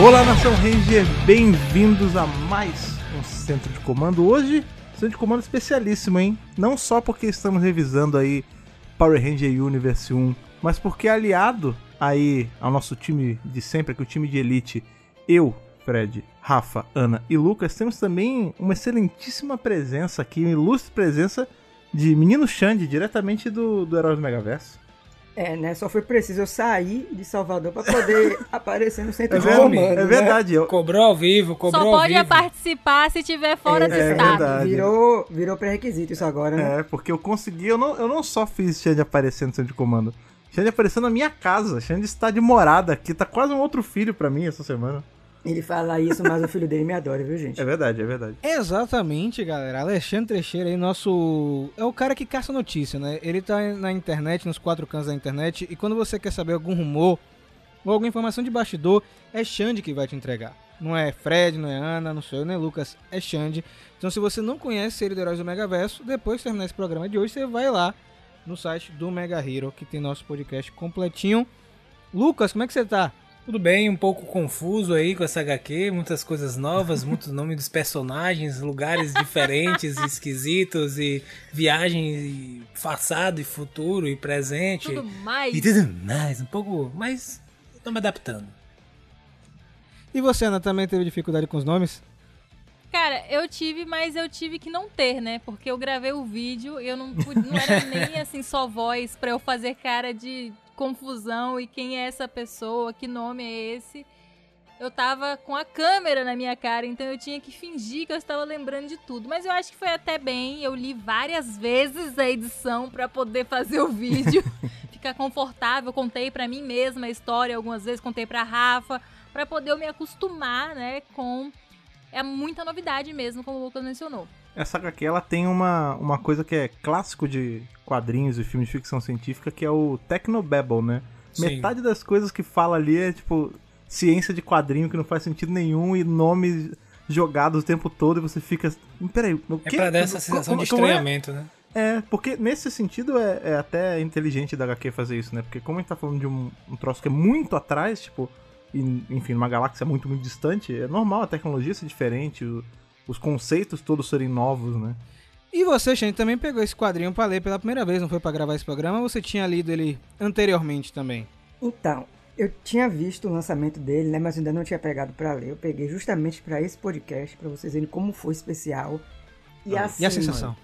Olá, Nação Ranger, bem-vindos a mais um Centro de Comando. Hoje, Centro de Comando especialíssimo, hein? Não só porque estamos revisando aí Power Ranger Universe 1, mas porque aliado aí ao nosso time de sempre, que o time de elite, eu, Fred, Rafa, Ana e Lucas, temos também uma excelentíssima presença aqui, uma ilustre presença de Menino Xande, diretamente do, do Heróis do Megaverso. É, né? Só foi preciso eu sair de Salvador pra poder aparecer no centro É, de comando. é né? verdade. eu- Cobrou ao vivo, cobrou Só ao pode vivo. participar se tiver fora do É estado. verdade. Virou, virou pré-requisito isso agora, né? É, porque eu consegui, eu não, eu não só fiz Xande aparecer no centro de comando. Xande apareceu na minha casa. Xande está de morada aqui. Tá quase um outro filho pra mim essa semana. Ele fala isso, mas o filho dele me adora, viu, gente? É verdade, é verdade. Exatamente, galera. Alexandre Teixeira aí, nosso. É o cara que caça notícia, né? Ele tá na internet, nos quatro cantos da internet, e quando você quer saber algum rumor ou alguma informação de bastidor, é Xande que vai te entregar. Não é Fred, não é Ana, não sou eu, nem Lucas, é Xande. Então, se você não conhece ele do Heróis do Megaverso, depois de terminar esse programa de hoje, você vai lá no site do Mega Hero, que tem nosso podcast completinho. Lucas, como é que você tá? Tudo bem, um pouco confuso aí com essa HQ, muitas coisas novas, muitos nomes dos personagens, lugares diferentes, e esquisitos e viagens e passado e futuro e presente Tudo mais. e tudo mais, um pouco, mas tô me adaptando. E você, Ana, também teve dificuldade com os nomes? Cara, eu tive, mas eu tive que não ter, né? Porque eu gravei o vídeo e eu não pude, não era nem assim só voz pra eu fazer cara de confusão e quem é essa pessoa, que nome é esse. Eu tava com a câmera na minha cara, então eu tinha que fingir que eu estava lembrando de tudo. Mas eu acho que foi até bem. Eu li várias vezes a edição pra poder fazer o vídeo, ficar confortável. Contei pra mim mesma a história algumas vezes, contei pra Rafa, pra poder eu me acostumar, né, com é muita novidade mesmo, como o Lucas mencionou. Essa HQ ela tem uma, uma coisa que é clássico de quadrinhos e filmes de ficção científica, que é o Technobabble, né? Sim. Metade das coisas que fala ali é tipo ciência de quadrinho que não faz sentido nenhum e nomes jogados o tempo todo e você fica. Peraí, o É quê? pra dar essa Como- sensação de como é? estranhamento, né? É, porque nesse sentido é, é até inteligente da HQ fazer isso, né? Porque como a gente tá falando de um, um troço que é muito atrás, tipo, e, enfim, numa galáxia muito, muito distante, é normal a tecnologia ser diferente, o- os conceitos todos serem novos, né? E você, Xande, também pegou esse quadrinho pra ler pela primeira vez, não foi pra gravar esse programa? Ou você tinha lido ele anteriormente também? Então, eu tinha visto o lançamento dele, né? Mas ainda não tinha pegado pra ler. Eu peguei justamente pra esse podcast, pra vocês verem como foi especial. E, assim, e a sensação? mano,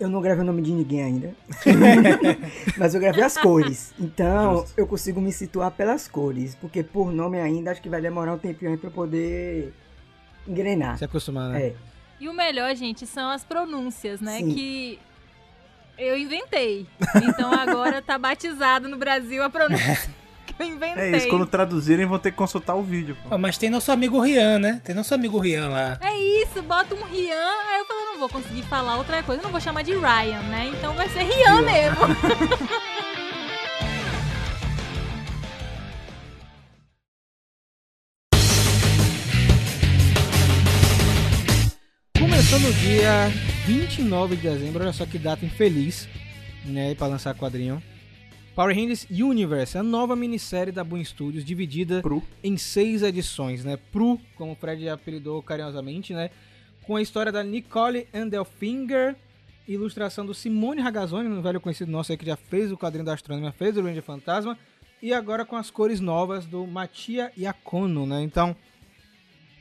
eu não gravei o nome de ninguém ainda. mas eu gravei as cores. Então, Justo. eu consigo me situar pelas cores. Porque por nome ainda, acho que vai demorar um tempinho aí pra eu poder engrenar. Se acostumar, né? É. E o melhor, gente, são as pronúncias, né? Sim. Que eu inventei. Então agora tá batizado no Brasil a pronúncia que eu inventei. É isso, quando traduzirem vão ter que consultar o vídeo. pô. Mas tem nosso amigo Rian, né? Tem nosso amigo Rian lá. É isso, bota um Rian. Aí eu falei, não vou conseguir falar outra coisa, eu não vou chamar de Ryan, né? Então vai ser Rian mesmo. Começando o dia 29 de dezembro, olha só que data infeliz, né, pra lançar quadrinho. Power Rangers Universe, a nova minissérie da Boom Studios, dividida em seis edições, né? Pro, como o Fred apelidou carinhosamente, né? Com a história da Nicole Andelfinger, ilustração do Simone Ragazzoni, um velho conhecido nosso aí que já fez o quadrinho da Astronomia, fez o Ranger Fantasma, e agora com as cores novas do Mattia Iacono, né? Então,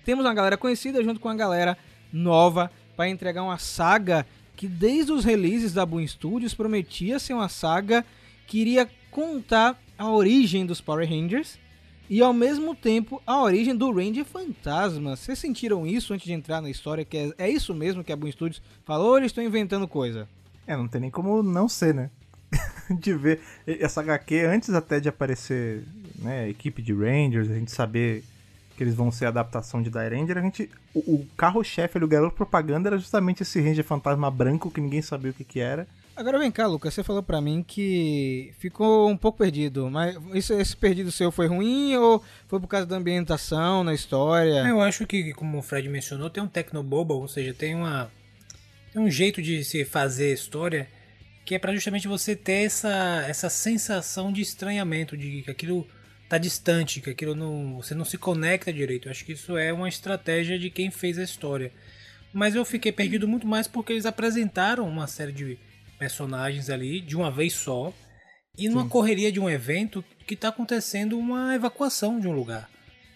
temos uma galera conhecida junto com a galera nova para entregar uma saga que desde os releases da Boom Studios prometia ser uma saga que iria contar a origem dos Power Rangers e ao mesmo tempo a origem do Ranger Fantasma. Vocês sentiram isso antes de entrar na história? Que é, é isso mesmo que a Boom Studios falou ou eles estão inventando coisa? É, não tem nem como não ser, né? de ver essa HQ antes até de aparecer né, equipe de Rangers, a gente saber que eles vão ser a adaptação de Die Ranger, a gente. O, o carro-chefe, o garoto propaganda era justamente esse Ranger fantasma branco que ninguém sabia o que, que era. Agora vem cá, Lucas, você falou pra mim que ficou um pouco perdido, mas isso, esse perdido seu foi ruim ou foi por causa da ambientação na história? Eu acho que, como o Fred mencionou, tem um Tecnoboba, ou seja, tem uma tem um jeito de se fazer história que é pra justamente você ter essa, essa sensação de estranhamento, de que aquilo tá distante, que aquilo não, você não se conecta direito. Eu acho que isso é uma estratégia de quem fez a história. Mas eu fiquei perdido muito mais porque eles apresentaram uma série de personagens ali de uma vez só e numa correria de um evento que está acontecendo uma evacuação de um lugar.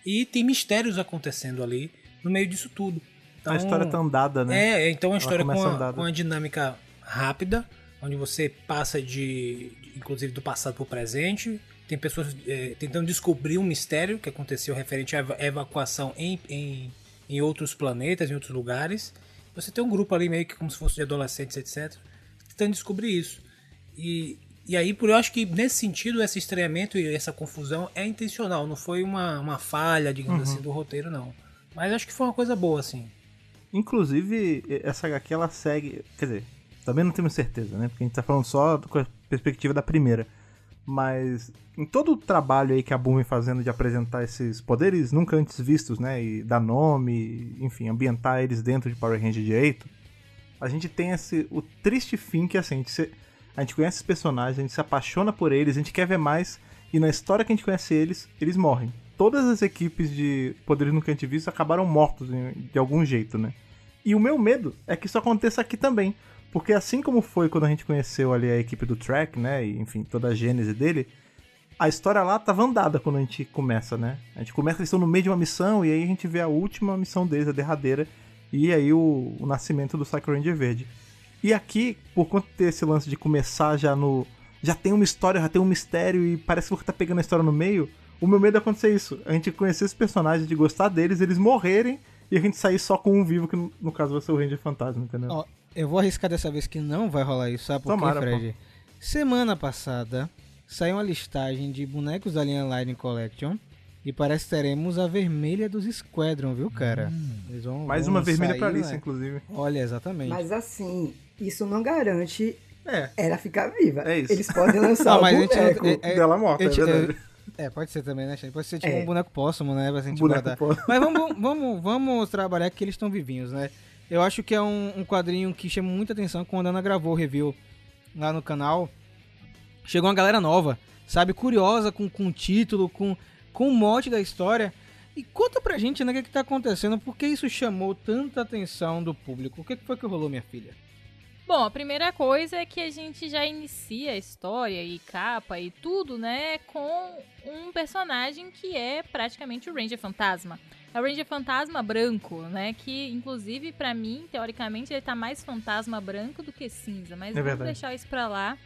E tem mistérios acontecendo ali no meio disso tudo. Então, a história tá andada, né? É, então é uma história com uma, com uma dinâmica rápida, onde você passa de- inclusive, do passado para o presente. Tem pessoas é, tentando descobrir um mistério que aconteceu referente à eva- evacuação em, em, em outros planetas, em outros lugares. Você tem um grupo ali meio que como se fosse de adolescentes, etc. Tentando descobrir isso. E, e aí, por eu acho que nesse sentido, esse estranhamento e essa confusão é intencional, não foi uma, uma falha, digamos Uhum. assim, do roteiro, não. Mas acho que foi uma coisa boa, assim. Inclusive, essa HQ ela segue. Quer dizer, também não temos certeza, né? Porque a gente tá falando só com a perspectiva da primeira. Mas em todo o trabalho aí que a Boom vem fazendo de apresentar esses poderes nunca antes vistos, né? E dar nome, enfim, ambientar eles dentro de Power Ranger direito, a gente tem esse, o triste fim que assim, a gente, se- a gente conhece os personagens, a gente se apaixona por eles, a gente quer ver mais, e na história que a gente conhece eles, eles morrem. Todas as equipes de poderes nunca antes vistos acabaram mortos de algum jeito, né? E o meu medo é que isso aconteça aqui também. Porque assim como foi quando a gente conheceu ali a equipe do Track, né? E, enfim, toda a gênese dele, a história lá tava andada quando a gente começa, né? A gente começa, eles estão no meio de uma missão, e aí a gente vê a última missão deles, a derradeira, e aí o, o nascimento do Psycho Ranger Verde. E aqui, por conta de ter esse lance de começar já no. Já tem uma história, já tem um mistério, e parece que tá pegando a história no meio. O meu medo é acontecer isso. A gente conhecer esses personagens, de gostar deles, eles morrerem, e a gente sair só com um vivo, que no, no caso vai ser o Ranger Fantasma, entendeu? Ó, eu vou arriscar dessa vez que não vai rolar isso, sabe por quê, Tomara, Fred? Semana passada saiu uma listagem de bonecos da linha Lightning Collection e parece que teremos a vermelha dos Squadron, viu, cara? Eles vão, Mais vão uma vermelha sair, pra Alice, né? inclusive. Olha, exatamente. Mas assim, isso não garante É. ela ficar viva. É isso. Eles podem lançar Não, o mas a gente boneco. não- é- dela morta, eu é te- verdade. É, pode ser também, né, Xande? Pode ser tipo É. um boneco póssumo, né? Pra gente Boneco guardar. Mas vamos, vamos, vamos trabalhar que eles estão vivinhos, né? Eu acho que é um, um quadrinho que chama muita atenção quando a Ana gravou o review lá no canal. Chegou uma galera nova, sabe? Curiosa com, com o título, com, com o mote da história. E conta pra gente, né, o que, que tá acontecendo, por que isso chamou tanta atenção do público? O que, que foi que rolou, minha filha? Bom, a primeira coisa é que a gente já inicia a história e capa e tudo, né, com um personagem que é praticamente o Ranger Fantasma. É o Ranger Fantasma branco, né, que inclusive pra mim, teoricamente, ele tá mais fantasma branco do que cinza, mas É vamos verdade. deixar isso pra lá,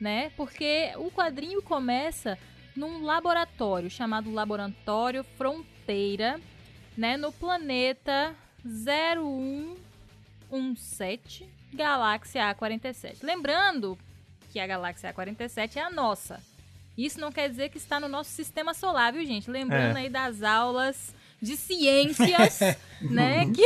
né, porque o quadrinho começa num laboratório chamado Laboratório Fronteira, né, no planeta 0117, Galáxia A47. Lembrando que a Galáxia A47 é a nossa. Isso não quer dizer que está no nosso sistema solar, viu, gente? Lembrando É. aí das aulas de ciências, né, que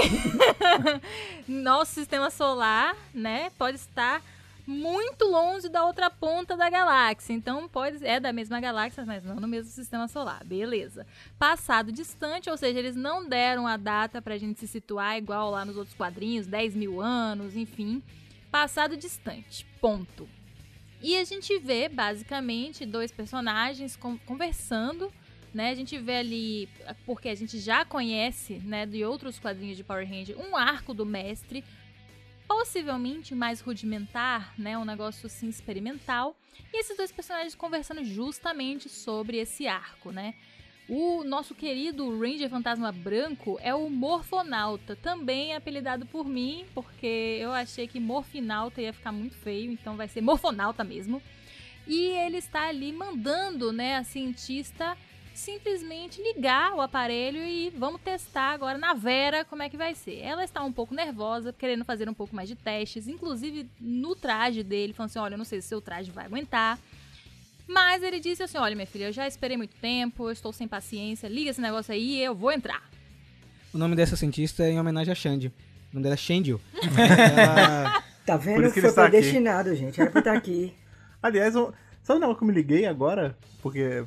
nosso sistema solar, né, pode estar muito longe da outra ponta da galáxia. Então pode é da mesma galáxia, mas não no mesmo sistema solar. Beleza. Passado distante, ou seja, eles não deram a data pra gente se situar igual lá nos outros quadrinhos, 10 mil anos, enfim. Passado distante. Ponto. E a gente vê, basicamente, dois personagens con- conversando, né? A gente vê ali, porque a gente já conhece, né, de outros quadrinhos de Power Ranger, um arco do mestre, possivelmente mais rudimentar, né? Um negócio assim experimental. E esses dois personagens conversando justamente sobre esse arco, né? O nosso querido Ranger Fantasma Branco é o Morfonauta, também apelidado por mim, porque eu achei que Morfinauta ia ficar muito feio, então vai ser Morfonauta mesmo. E ele está ali mandando, né, a cientista simplesmente ligar o aparelho e vamos testar agora na Vera como é que vai ser. Ela está um pouco nervosa, querendo fazer um pouco mais de testes, inclusive no traje dele, falando assim: olha, eu não sei se seu traje vai aguentar. Mas ele disse assim: olha, minha filha, eu já esperei muito tempo, eu estou sem paciência, liga esse negócio aí e eu vou entrar. O nome dessa cientista é em homenagem a Xande. O nome dela é Xandio. Ela- Tá Por vendo isso que foi predestinado, gente. Era pra estar aqui. Aliás, eu- sabe o negócio que eu me liguei agora? Porque,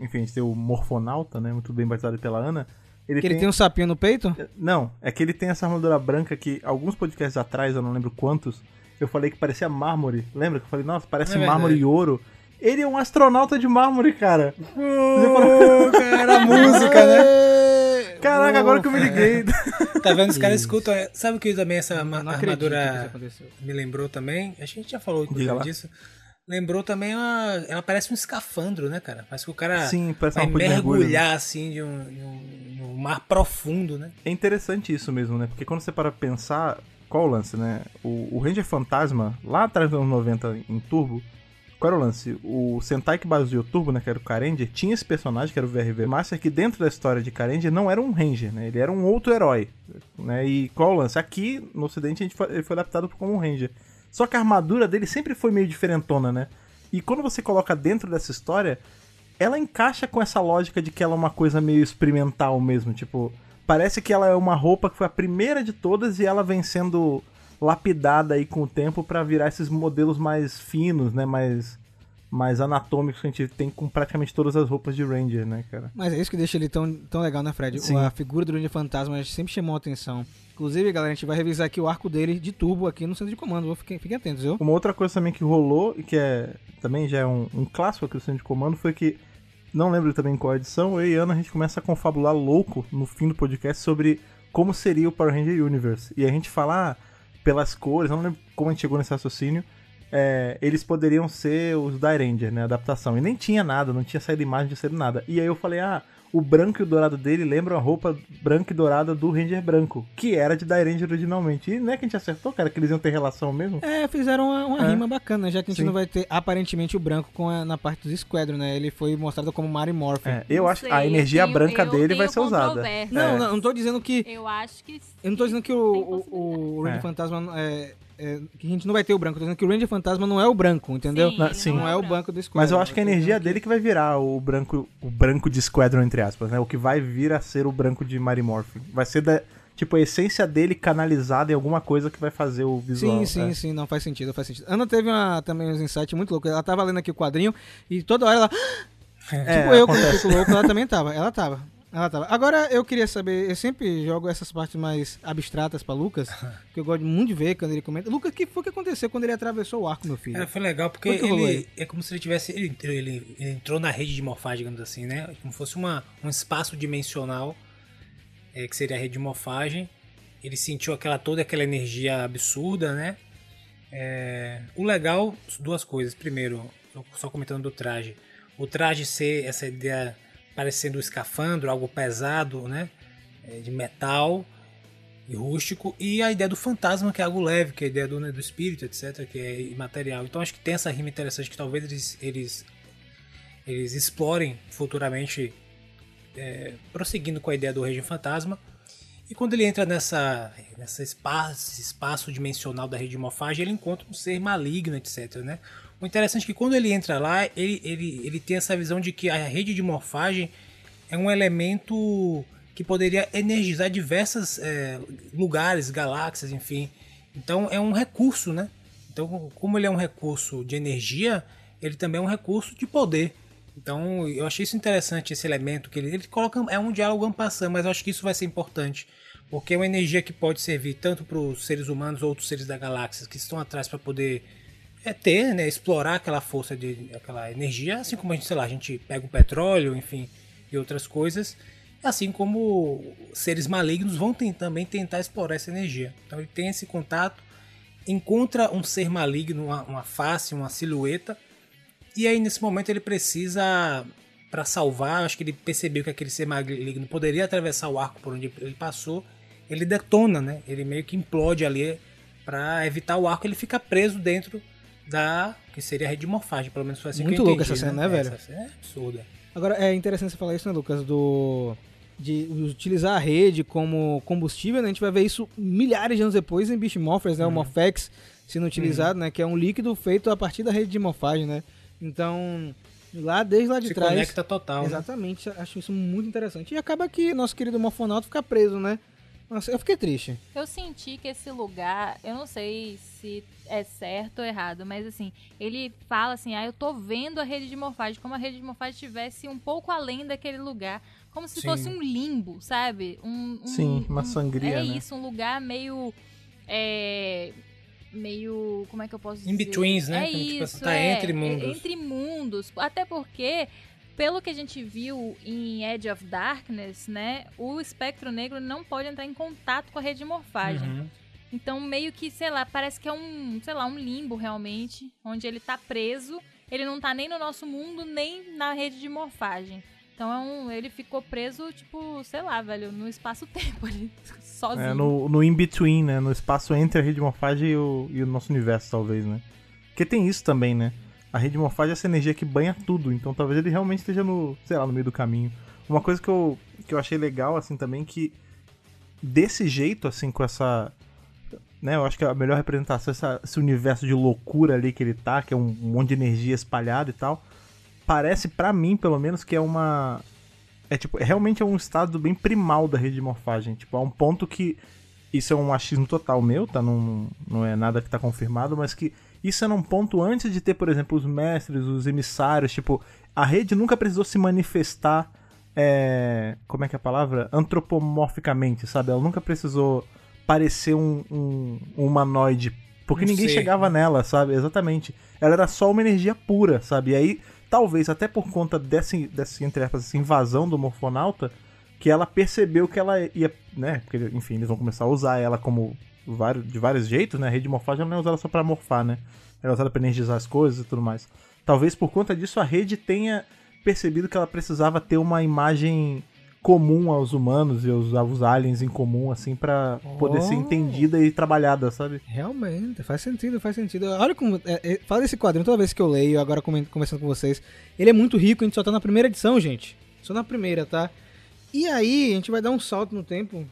enfim, a gente tem o Morfonauta, né? Muito bem batizado pela Ana. Ele que ele tem um sapinho no peito? Não, é que ele tem essa armadura branca que alguns podcasts atrás, eu não lembro quantos, eu falei que parecia mármore. Lembra que eu falei, nossa, parece É mármore e ouro. Ele é um astronauta de mármore, cara. Oh, cara, a música, né? Caraca, agora que eu me liguei. Tá vendo? Os caras escutam. é, Sabe o que também essa armadura me lembrou também? A gente já falou disso. Lembrou também uma. Ela parece um escafandro, né, cara? Parece que o cara Sim, parece vai uma né? mergulhar assim de um, de um- de um mar profundo, né? É interessante isso mesmo, né? Porque quando você para pensar, qual o lance, né? O, o Ranger Fantasma, lá atrás dos anos 90 em Turbo, qual era o lance? O Sentai que baseou Turbo, né? Que era o Karenger, tinha esse personagem, que era o VRV Master, que dentro da história de Karenger não era um Ranger, né? Ele era um outro herói, né? E qual o lance? Aqui, no ocidente, a gente foi, ele foi adaptado como um Ranger. Só que a armadura dele sempre foi meio diferentona, né? E quando você coloca dentro dessa história, ela encaixa com essa lógica de que ela é uma coisa meio experimental mesmo, tipo, parece que ela é uma roupa que foi a primeira de todas e ela vem sendo lapidada aí com o tempo pra virar esses modelos mais finos, né, mais mais anatômicos que a gente tem com praticamente todas as roupas de Ranger, né, cara? Mas é isso que deixa ele tão, tão legal, né, Fred? Sim. A figura do Ranger Fantasma sempre chamou a atenção. Inclusive, galera, a gente vai revisar aqui o arco dele de turbo aqui no centro de comando. Fiquem, fiquem atentos, viu? Uma outra coisa também que rolou, e que é também já é um, um clássico aqui do Centro de Comando, foi que, não lembro também qual edição, eu e Ana a gente começa a confabular louco no fim do podcast sobre como seria o Power Ranger Universe. E a gente fala ah, pelas cores, não lembro como a gente chegou nesse raciocínio, é, eles poderiam ser os Die Ranger, né, adaptação. E nem tinha nada, não tinha saído imagem de ser nada. E aí eu falei, ah, o branco e o dourado dele lembram a roupa branca e dourada do Ranger branco, que era de Die Ranger originalmente. E não é que a gente acertou, cara, que eles iam ter relação mesmo? É, fizeram uma, uma É. rima bacana? Já que a gente Sim. não vai ter aparentemente o branco com a- na parte dos Squadron, né? Ele foi mostrado como Mary Morphin. É, eu Não acho que a energia eu tenho- branca eu dele vai tenho ser usada. Não, É. não, não tô dizendo que. Eu acho que Eu não tô dizendo que o, o, o Ranger É. Fantasma é, é, que a gente não vai ter o branco. Eu tô dizendo que o Ranger Fantasma não é o branco, entendeu? Sim, Não, sim. Não é o branco. do Squadron. Mas eu acho que a energia dele que vai virar o branco, o branco de Squadron, entre aspas, né? O que vai vir a ser o branco de Mary Morphin. Vai ser da, tipo, a essência dele canalizada em alguma coisa que vai fazer o visual. Sim, sim, é. sim, não faz sentido, faz sentido. Ana teve uma, também uns insights muito loucos. Ela tava lendo aqui o quadrinho e toda hora ela. É, tipo eu, quando acontece. fico louco, ela também tava. Ela tava. Ela tava. Agora eu queria saber, eu sempre jogo essas partes mais abstratas pra Lucas, que eu gosto muito de ver quando ele comenta. Lucas, o que foi que aconteceu quando ele atravessou o arco, meu filho? É, foi legal porque rolou ele é como se ele tivesse ele, entrou- ele- ele entrou na rede de morfagem, digamos assim, né? Como fosse uma, um espaço dimensional é, que seria a rede de morfagem. Ele sentiu aquela toda aquela energia absurda, né? É, o legal, duas coisas. Primeiro, só- só comentando do traje. O traje ser essa ideia parecendo um escafandro, algo pesado, né? É, de metal e rústico, e a ideia do fantasma, que é algo leve, que é a ideia do, né, do espírito, etc., que é imaterial. Então acho que tem essa rima interessante que talvez eles, eles, eles explorem futuramente, é, prosseguindo com a ideia do Rei Fantasma. E quando ele entra nessa, nessa espaço, espaço dimensional da rede de morfagem, ele encontra um ser maligno, etc. Né? O interessante é que quando ele entra lá, ele, ele, ele tem essa visão de que a rede de morfagem é um elemento que poderia energizar diversos lugares, galáxias, enfim. Então é um recurso, né? Então, como ele é um recurso de energia, ele também é um recurso de poder. Então, eu achei isso interessante, esse elemento que ele, ele coloca. É um diálogo ampassando, mas eu acho que isso vai ser importante. Porque é uma energia que pode servir tanto para os seres humanos ou outros seres da galáxia que estão atrás para poder é, ter, né, explorar aquela força, de, aquela energia, assim como a gente, sei lá, a gente pega o petróleo, enfim, e outras coisas, assim como seres malignos vão tem- também tentar explorar essa energia. Então ele tem esse contato, encontra um ser maligno, uma, uma face, uma silhueta, e aí nesse momento ele precisa, para salvar, acho que ele percebeu que aquele ser maligno poderia atravessar o arco por onde ele passou, ele detona, né? Ele meio que implode ali para evitar o arco, ele fica preso dentro da que seria a rede de morfagem, pelo menos foi assim Muito louca essa cena, né, velho? Essa cena é absurda. Agora, é interessante você falar isso, né, Lucas? Do. De utilizar a rede como combustível, né? A gente vai ver isso milhares de anos depois em Beast Morphers, né? O Morphex sendo utilizado, né? Que é um líquido feito a partir da rede de morfagem, né? Então, lá desde lá de Se trás. conecta total, né? Exatamente, acho isso muito interessante. E acaba que nosso querido Morfonauta fica preso, né? Nossa, eu fiquei triste. Eu senti que esse lugar, eu não sei se é certo ou errado, mas assim, ele fala assim: ah, eu tô vendo a rede de morfagem, como a rede de morfagem estivesse um pouco além daquele lugar. Como se Sim. fosse um limbo, sabe? Um, um- Sim, uma um- sangria, É né? isso, um lugar meio. é, meio. Como é que eu posso dizer? In-betweens, né? É Como, tipo, isso. tá é, entre mundos. entre mundos. Até porque. Pelo que a gente viu em Edge of Darkness, né, o espectro negro não pode entrar em contato com a rede de morfagem. Uhum. Então, meio que, sei lá, parece que é um, sei lá, um limbo realmente, onde ele tá preso. Ele não tá nem no nosso mundo, nem na rede de morfagem. Então, é um, ele ficou preso, tipo, sei lá, velho, no espaço-tempo ali, sozinho. É, no, no in-between, né? No espaço entre a rede de morfagem e o, e o nosso universo, talvez, né? Porque tem isso também, né? A rede de morfagem é essa energia que banha tudo, então talvez ele realmente esteja no, sei lá, no meio do caminho. Uma coisa que eu, que eu achei legal, assim, também, que desse jeito, assim, com essa... Né, eu acho que a melhor representação é essa, esse universo de loucura ali que ele tá, que é um, monte de energia espalhada e tal. Parece, pra mim, pelo menos, que é uma... É tipo, realmente é um estado bem primal da rede de morfagem. Tipo, a um ponto que isso é um achismo total meu, tá? Não, não é nada que tá confirmado, mas que isso é num ponto antes de ter, por exemplo, os mestres, os emissários, tipo, a rede nunca precisou se manifestar, é, como é que é a palavra? Antropomorficamente, sabe? Ela nunca precisou parecer um, um, um humanoide, porque Um ninguém ser, chegava nela, sabe? Exatamente. Ela era só uma energia pura, sabe? E aí, talvez até por conta dessa, dessa entre aspas, essa invasão do morfonauta, que ela percebeu que ela ia, né? Porque, enfim, eles vão começar a usar ela como vários, de vários jeitos, né? A rede de morfagem não é usada só pra morfar, né? Ela é usada pra energizar as coisas e tudo mais. Talvez por conta disso a rede tenha percebido que ela precisava ter uma imagem comum aos humanos e aos, aos aliens em comum, assim, pra poder ser Oh. entendida e trabalhada, sabe? Realmente, faz sentido, faz sentido. Olha como. É, é, fala desse quadrinho toda vez que eu leio, agora conversando com vocês. Ele é muito rico, a gente só tá na primeira edição, gente. Só na primeira, tá? E aí, a gente vai dar um salto no tempo.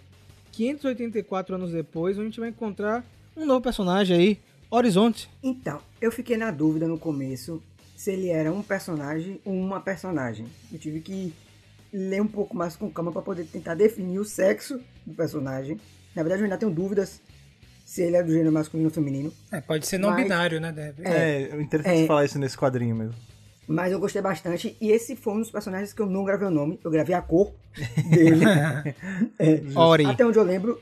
584 anos depois, onde a gente vai encontrar um novo personagem aí, Horizonte. Então, eu fiquei na dúvida no começo se ele era um personagem ou uma personagem. Eu tive que ler um pouco mais com calma para poder tentar definir o sexo do personagem. Na verdade, eu ainda tenho dúvidas se ele é do gênero masculino ou feminino. É, pode ser não Mas- binário, né? Deve. É, é interessante É. falar isso nesse quadrinho mesmo. Mas eu gostei bastante. E esse foi um dos personagens que eu não gravei o nome. Eu gravei a cor dele. É, Ori. Até onde eu lembro,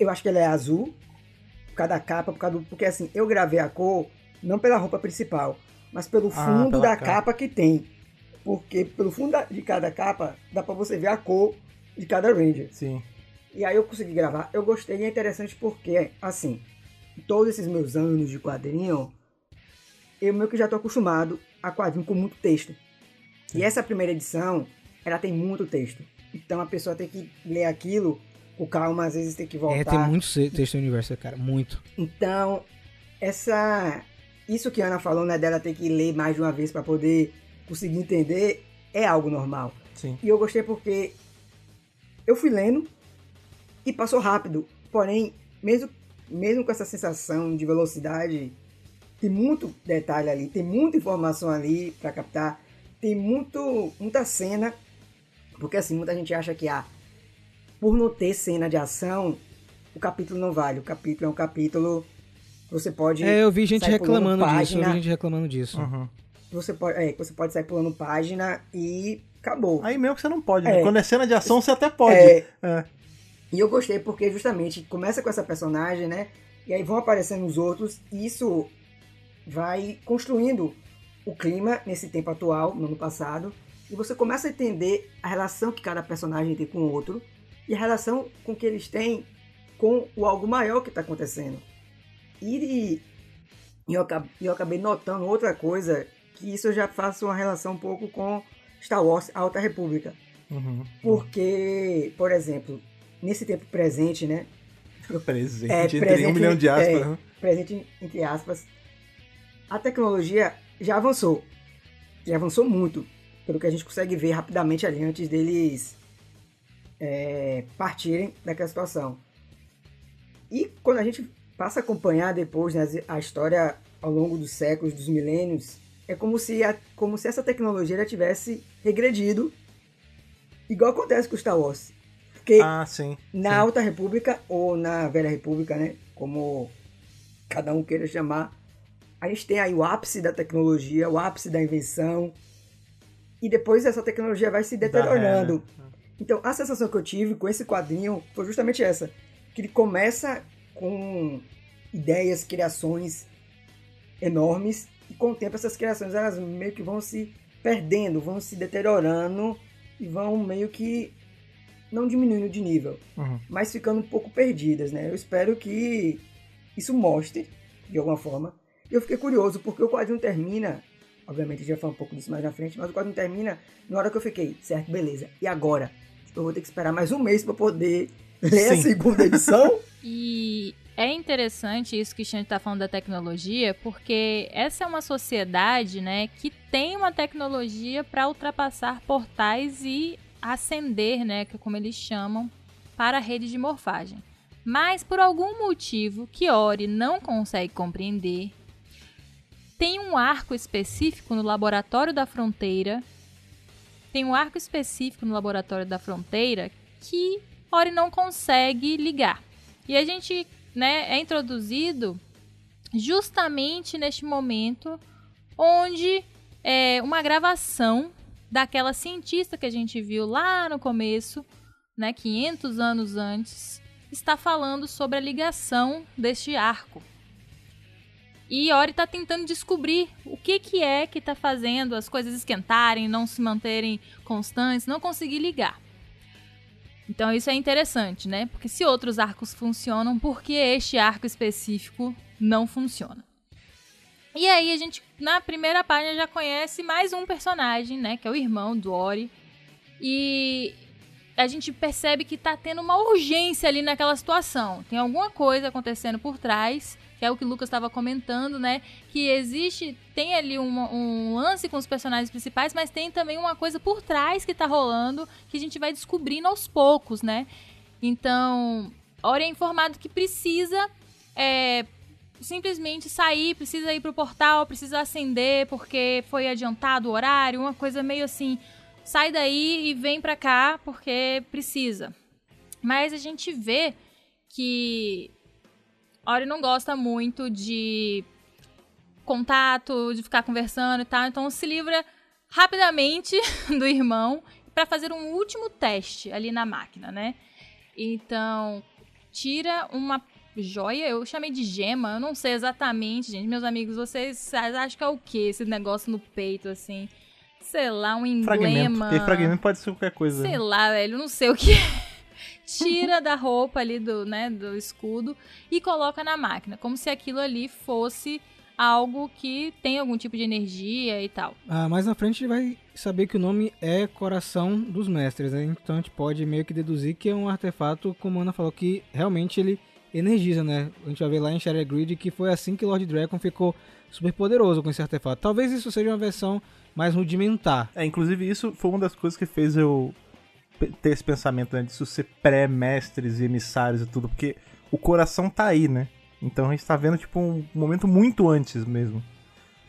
eu acho que ele é azul. Por causa da capa, por causa do. Porque assim, eu gravei a cor não pela roupa principal, mas pelo Ah, fundo pela da capa. capa. que tem. Porque pelo fundo de cada capa dá pra você ver a cor de cada Ranger. Sim. E aí eu consegui gravar. Eu gostei e é interessante porque, assim, todos esses meus anos de quadrinho, eu meio que já tô acostumado a quadrinho com muito texto. E essa primeira edição, ela tem muito texto. Então a pessoa tem que ler aquilo com calma, às vezes tem que voltar. É, tem muito texto no universo, cara. Muito. Então, essa isso que a Ana falou, né, dela ter que ler mais de uma vez para poder conseguir entender, é algo normal. Sim. E eu gostei porque eu fui lendo e passou rápido. Porém, mesmo, mesmo com essa sensação de velocidade, tem muito detalhe ali, tem muita informação ali para captar, tem muito, muita cena. Porque assim, muita gente acha que ah, por não ter cena de ação, o capítulo não vale. O capítulo é um capítulo. Você pode. É, eu vi gente reclamando disso. Eu vi gente reclamando disso. Uhum. Você pode, é, você pode sair pulando página e acabou. Aí mesmo que você não pode, né? É. Quando é cena de ação, você até pode. É, É. E eu gostei porque justamente começa com essa personagem, né? E aí vão aparecendo os outros, e isso vai construindo o clima nesse tempo atual, no ano passado, e você começa a entender a relação que cada personagem tem com o outro e a relação com que eles têm com o algo maior que está acontecendo. E eu acabei, eu acabei notando outra coisa, que isso eu já faço uma relação um pouco com Star Wars A Alta República. Uhum. Porque, por exemplo, nesse tempo presente, né? Presente, É, entre presente, um milhão de aspas. é. né? Presente entre aspas, a tecnologia já avançou. Já avançou muito. Pelo que a gente consegue ver rapidamente ali antes deles é, partirem daquela situação. E quando a gente passa a acompanhar depois né, a história ao longo dos séculos, dos milênios, é como se, a- como se essa tecnologia já tivesse regredido, igual acontece com Star Wars. Porque Ah, sim. na sim. Alta República ou na Velha República, né? Como cada um queira chamar, a gente tem aí o ápice da tecnologia, o ápice da invenção, e depois essa tecnologia vai se deteriorando. Então, a sensação que eu tive com esse quadrinho foi justamente essa, que ele começa com ideias, criações enormes e com o tempo essas criações elas meio que vão se perdendo, vão se deteriorando e vão meio que não diminuindo de nível, Uhum. mas ficando um pouco perdidas, né? Eu espero que isso mostre de alguma forma. Eu fiquei curioso porque o quadrinho termina, obviamente a gente vai falar um pouco disso mais na frente, mas o quadrinho termina na hora que eu fiquei, certo, beleza. E agora? Eu vou ter que esperar mais um mês para poder ler a Sim. segunda edição? E é interessante isso que o Xande está falando da tecnologia, porque essa é uma sociedade, né, que tem uma tecnologia para ultrapassar portais e ascender, né, que é como eles chamam, para a rede de morfagem. Mas por algum motivo que Ori não consegue compreender, tem um arco específico no laboratório da fronteira. Tem um arco específico no laboratório da fronteira que Ori não consegue ligar. E a gente né, é introduzido justamente neste momento onde é uma gravação daquela cientista que a gente viu lá no começo, né, 500 anos antes, está falando sobre a ligação deste arco. E Ori está tentando descobrir o que, que é que está fazendo as coisas esquentarem, não se manterem constantes, não conseguir ligar. Então isso é interessante, né? Porque se outros arcos funcionam, por que este arco específico não funciona? E aí a gente, na primeira página, já conhece mais um personagem, né? Que é o irmão do Ori. E a gente percebe que tá tendo uma urgência ali naquela situação. Tem alguma coisa acontecendo por trás, que é o que o Lucas estava comentando, né? Que existe, tem ali uma- um lance com os personagens principais, mas tem também uma coisa por trás que tá rolando, que a gente vai descobrindo aos poucos, né? Então, Ori é informado que precisa é, simplesmente sair, precisa ir pro portal, precisa acender porque foi adiantado o horário, uma coisa meio assim, sai daí e vem pra cá porque precisa. Mas a gente vê que Ori não gosta muito de contato, de ficar conversando e tal, então se livra rapidamente do irmão pra fazer um último teste ali na máquina, né? Então, tira uma joia, eu chamei de gema, eu não sei exatamente, gente. Meus amigos, vocês acham que é o que esse negócio no peito, assim? Sei lá, um Fragmento. emblema. Porque fragmento pode ser qualquer coisa. Sei lá, velho, não sei o que é. Tira da roupa ali do, né, do escudo e coloca na máquina, como se aquilo ali fosse algo que tem algum tipo de energia e tal. Ah, mais na frente a gente vai saber que o nome é Coração dos Mestres, né? Então a gente pode meio que deduzir que é um artefato, como a Ana falou, que realmente ele energiza, né? A gente vai ver lá em Shattered Grid que foi assim que Lord Dragon ficou super poderoso com esse artefato. Talvez isso seja uma versão mais rudimentar. É, inclusive isso foi uma das coisas que fez eu ter esse pensamento, né, disso ser pré-mestres e emissários e tudo, porque o coração tá aí, né? Então a gente tá vendo, tipo, um momento muito antes mesmo.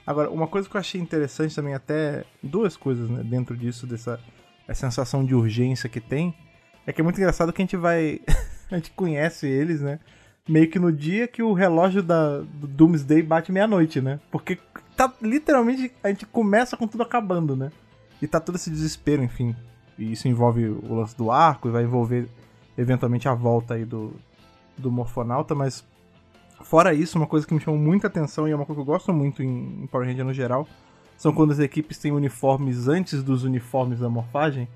Agora, uma coisa que eu achei interessante também, até duas coisas, né, dentro disso, dessa essa sensação de urgência que tem, é que é muito engraçado que a gente vai. a gente conhece eles, né? Meio que no dia que o relógio da, do Doomsday bate meia-noite, né? Porque tá literalmente. A gente começa com tudo acabando, né? E tá todo esse desespero, enfim. E isso envolve o lance do arco e vai envolver eventualmente a volta aí do, do Morfonauta, mas fora isso, uma coisa que me chamou muita atenção e é uma coisa que eu gosto muito em, em Power Ranger no geral, são quando as equipes têm uniformes antes dos uniformes da morfagem.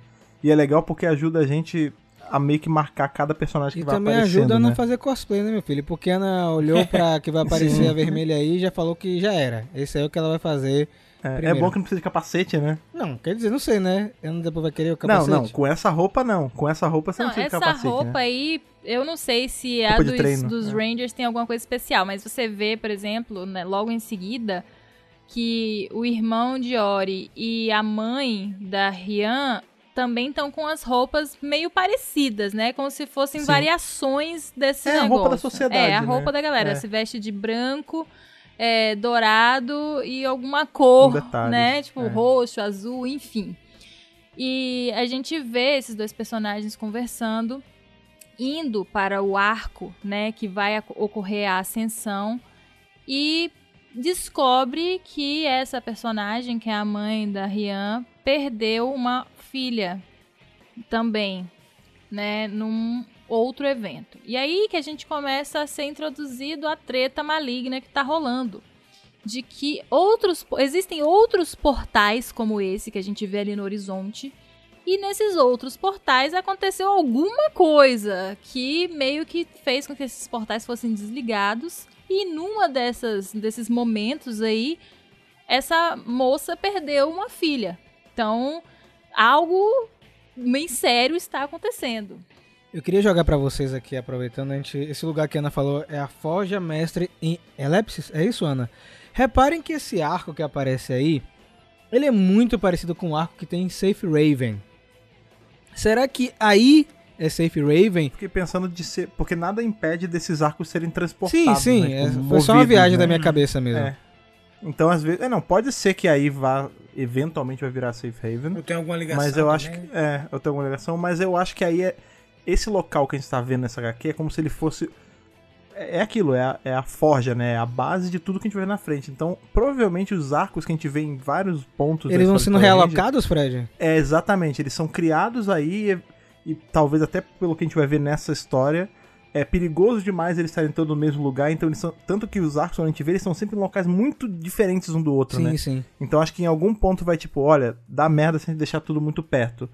E é legal porque ajuda a gente a meio que marcar cada personagem que E vai também aparecendo, ajuda a né? não fazer cosplay, né, meu filho? Porque a Ana olhou pra que vai aparecer a vermelha aí e já falou que já era. Esse aí é o que ela vai fazer. É, é bom que não precisa de capacete, né? Não, quer dizer, não sei, né? Ana depois vai querer o Não, capacete. não, com essa roupa não. Com essa roupa você não, Não, precisa de essa capacete, roupa né? aí, eu não sei se a Roupa de dos, treino, dos é. Rangers tem alguma coisa especial, mas você vê, por exemplo, né, logo em seguida, que o irmão de Ori e a mãe da Rian também estão com as roupas meio parecidas, né? Como se fossem Sim. variações desse É a negócio. roupa da sociedade, É, a né? roupa da galera. É. Se veste de branco, é, dourado e alguma cor, detalhes, né? Tipo é. roxo, azul, enfim. E a gente vê esses dois personagens conversando, indo para o arco, né, que vai ocorrer a ascensão e descobre que essa personagem, que é a mãe da Rian, perdeu uma filha também, né, num outro evento. E aí que a gente começa a ser introduzido a treta maligna que tá rolando. De que outros existem outros portais como esse que a gente vê ali no horizonte. E nesses outros portais aconteceu alguma coisa que meio que fez com que esses portais fossem desligados. E numa dessas desses momentos aí, essa moça perdeu uma filha. Então, algo bem sério está acontecendo. Eu queria jogar pra vocês aqui, aproveitando, a gente, esse lugar que a Ana falou é a Forja Mestre em Elepsis, é isso, Ana? Reparem que esse arco que aparece aí, ele é muito parecido com o arco que tem em Safe Raven. Será que aí é Safe Raven? Fiquei pensando de ser. Porque nada impede desses arcos serem transportados. Sim, sim, né? é- foi só uma viagem né? da minha cabeça mesmo. É. Então, às vezes. É, não, pode ser que aí vá. Eventualmente vai virar Safe Haven. Eu tenho alguma ligação. Mas eu acho que. É, eu tenho alguma ligação, mas eu acho que aí é. Esse local que a gente tá vendo nessa HQ é como se ele fosse. É é aquilo, é a, é a forja, né? É a base de tudo que a gente vai ver na frente. Então, provavelmente os arcos que a gente vê em vários pontos. Eles vão sendo realocados, Fred? É, exatamente. Eles são criados aí e, e talvez até pelo que a gente vai ver nessa história, é perigoso demais eles estarem todos no mesmo lugar. Então, eles são. Tanto que os arcos, quando a gente vê, eles são sempre em locais muito diferentes um do outro, Sim, né? sim. Então acho que em algum ponto vai tipo, olha, dá merda se a gente deixar tudo muito perto.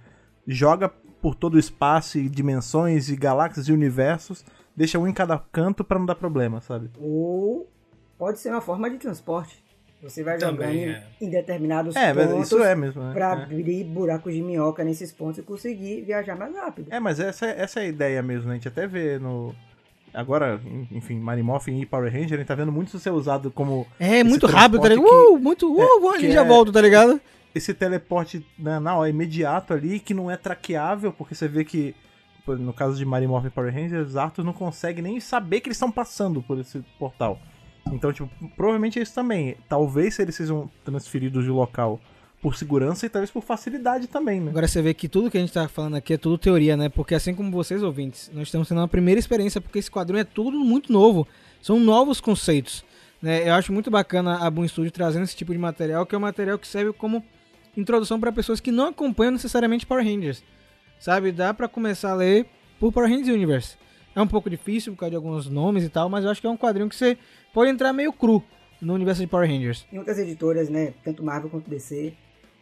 Joga por todo o espaço e dimensões e galáxias e universos, deixa um em cada canto pra não dar problema, sabe? Ou pode ser uma forma de transporte. Você vai Também, jogando é. em determinados É, mas pontos isso é mesmo, né? pra É. abrir buracos de minhoca nesses pontos e conseguir viajar mais rápido. É, mas essa, é- essa é a ideia mesmo, né? A gente até vê no. Agora, enfim, Marimorphin e Power Ranger, a gente tá vendo muito isso ser usado como É, muito rápido, tá ligado? Uh, muito, uh, é, vou ali que já é- volto, tá ligado? Esse teleporte né, na hora, imediato ali, que não é traqueável, porque você vê que, no caso de Marimorphin e Power Rangers, Arthur não consegue nem saber que eles estão passando por esse portal. Então, tipo, provavelmente é isso também. Talvez eles sejam transferidos de local por segurança e talvez por facilidade também, né? Agora você vê que tudo que a gente tá falando aqui é tudo teoria, né? Porque assim como vocês ouvintes, nós estamos tendo uma primeira experiência, porque esse quadrinho é tudo muito novo. São novos conceitos. Né? Eu acho muito bacana a Boom Studio trazendo esse tipo de material, que é um material que serve como introdução para pessoas que não acompanham necessariamente Power Rangers. Sabe? Dá pra começar a ler por Power Rangers Universe. É um pouco difícil por causa de alguns nomes e tal, mas eu acho que é um quadrinho que você pode entrar meio cru no universo de Power Rangers. Em outras editoras, né, tanto Marvel quanto DC,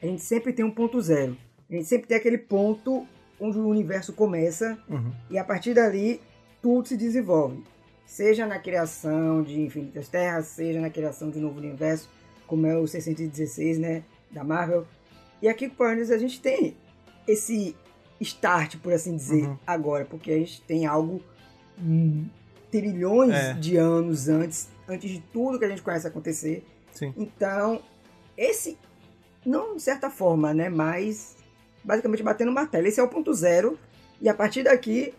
a gente sempre tem um ponto zero. A gente sempre tem aquele ponto onde o universo começa Uhum. e a partir dali tudo se desenvolve. Seja na criação de Infinitas Terras, seja na criação de um novo universo, como é o 616, né, da Marvel. E aqui com o Power Rangers a gente tem esse start, por assim dizer, Uhum. agora, porque a gente tem algo hum, trilhões É. de anos antes, antes de tudo que a gente conhece acontecer. Sim. Então, esse, não de certa forma, né? Mas basicamente batendo martelo. Esse é o ponto zero. E a partir daqui,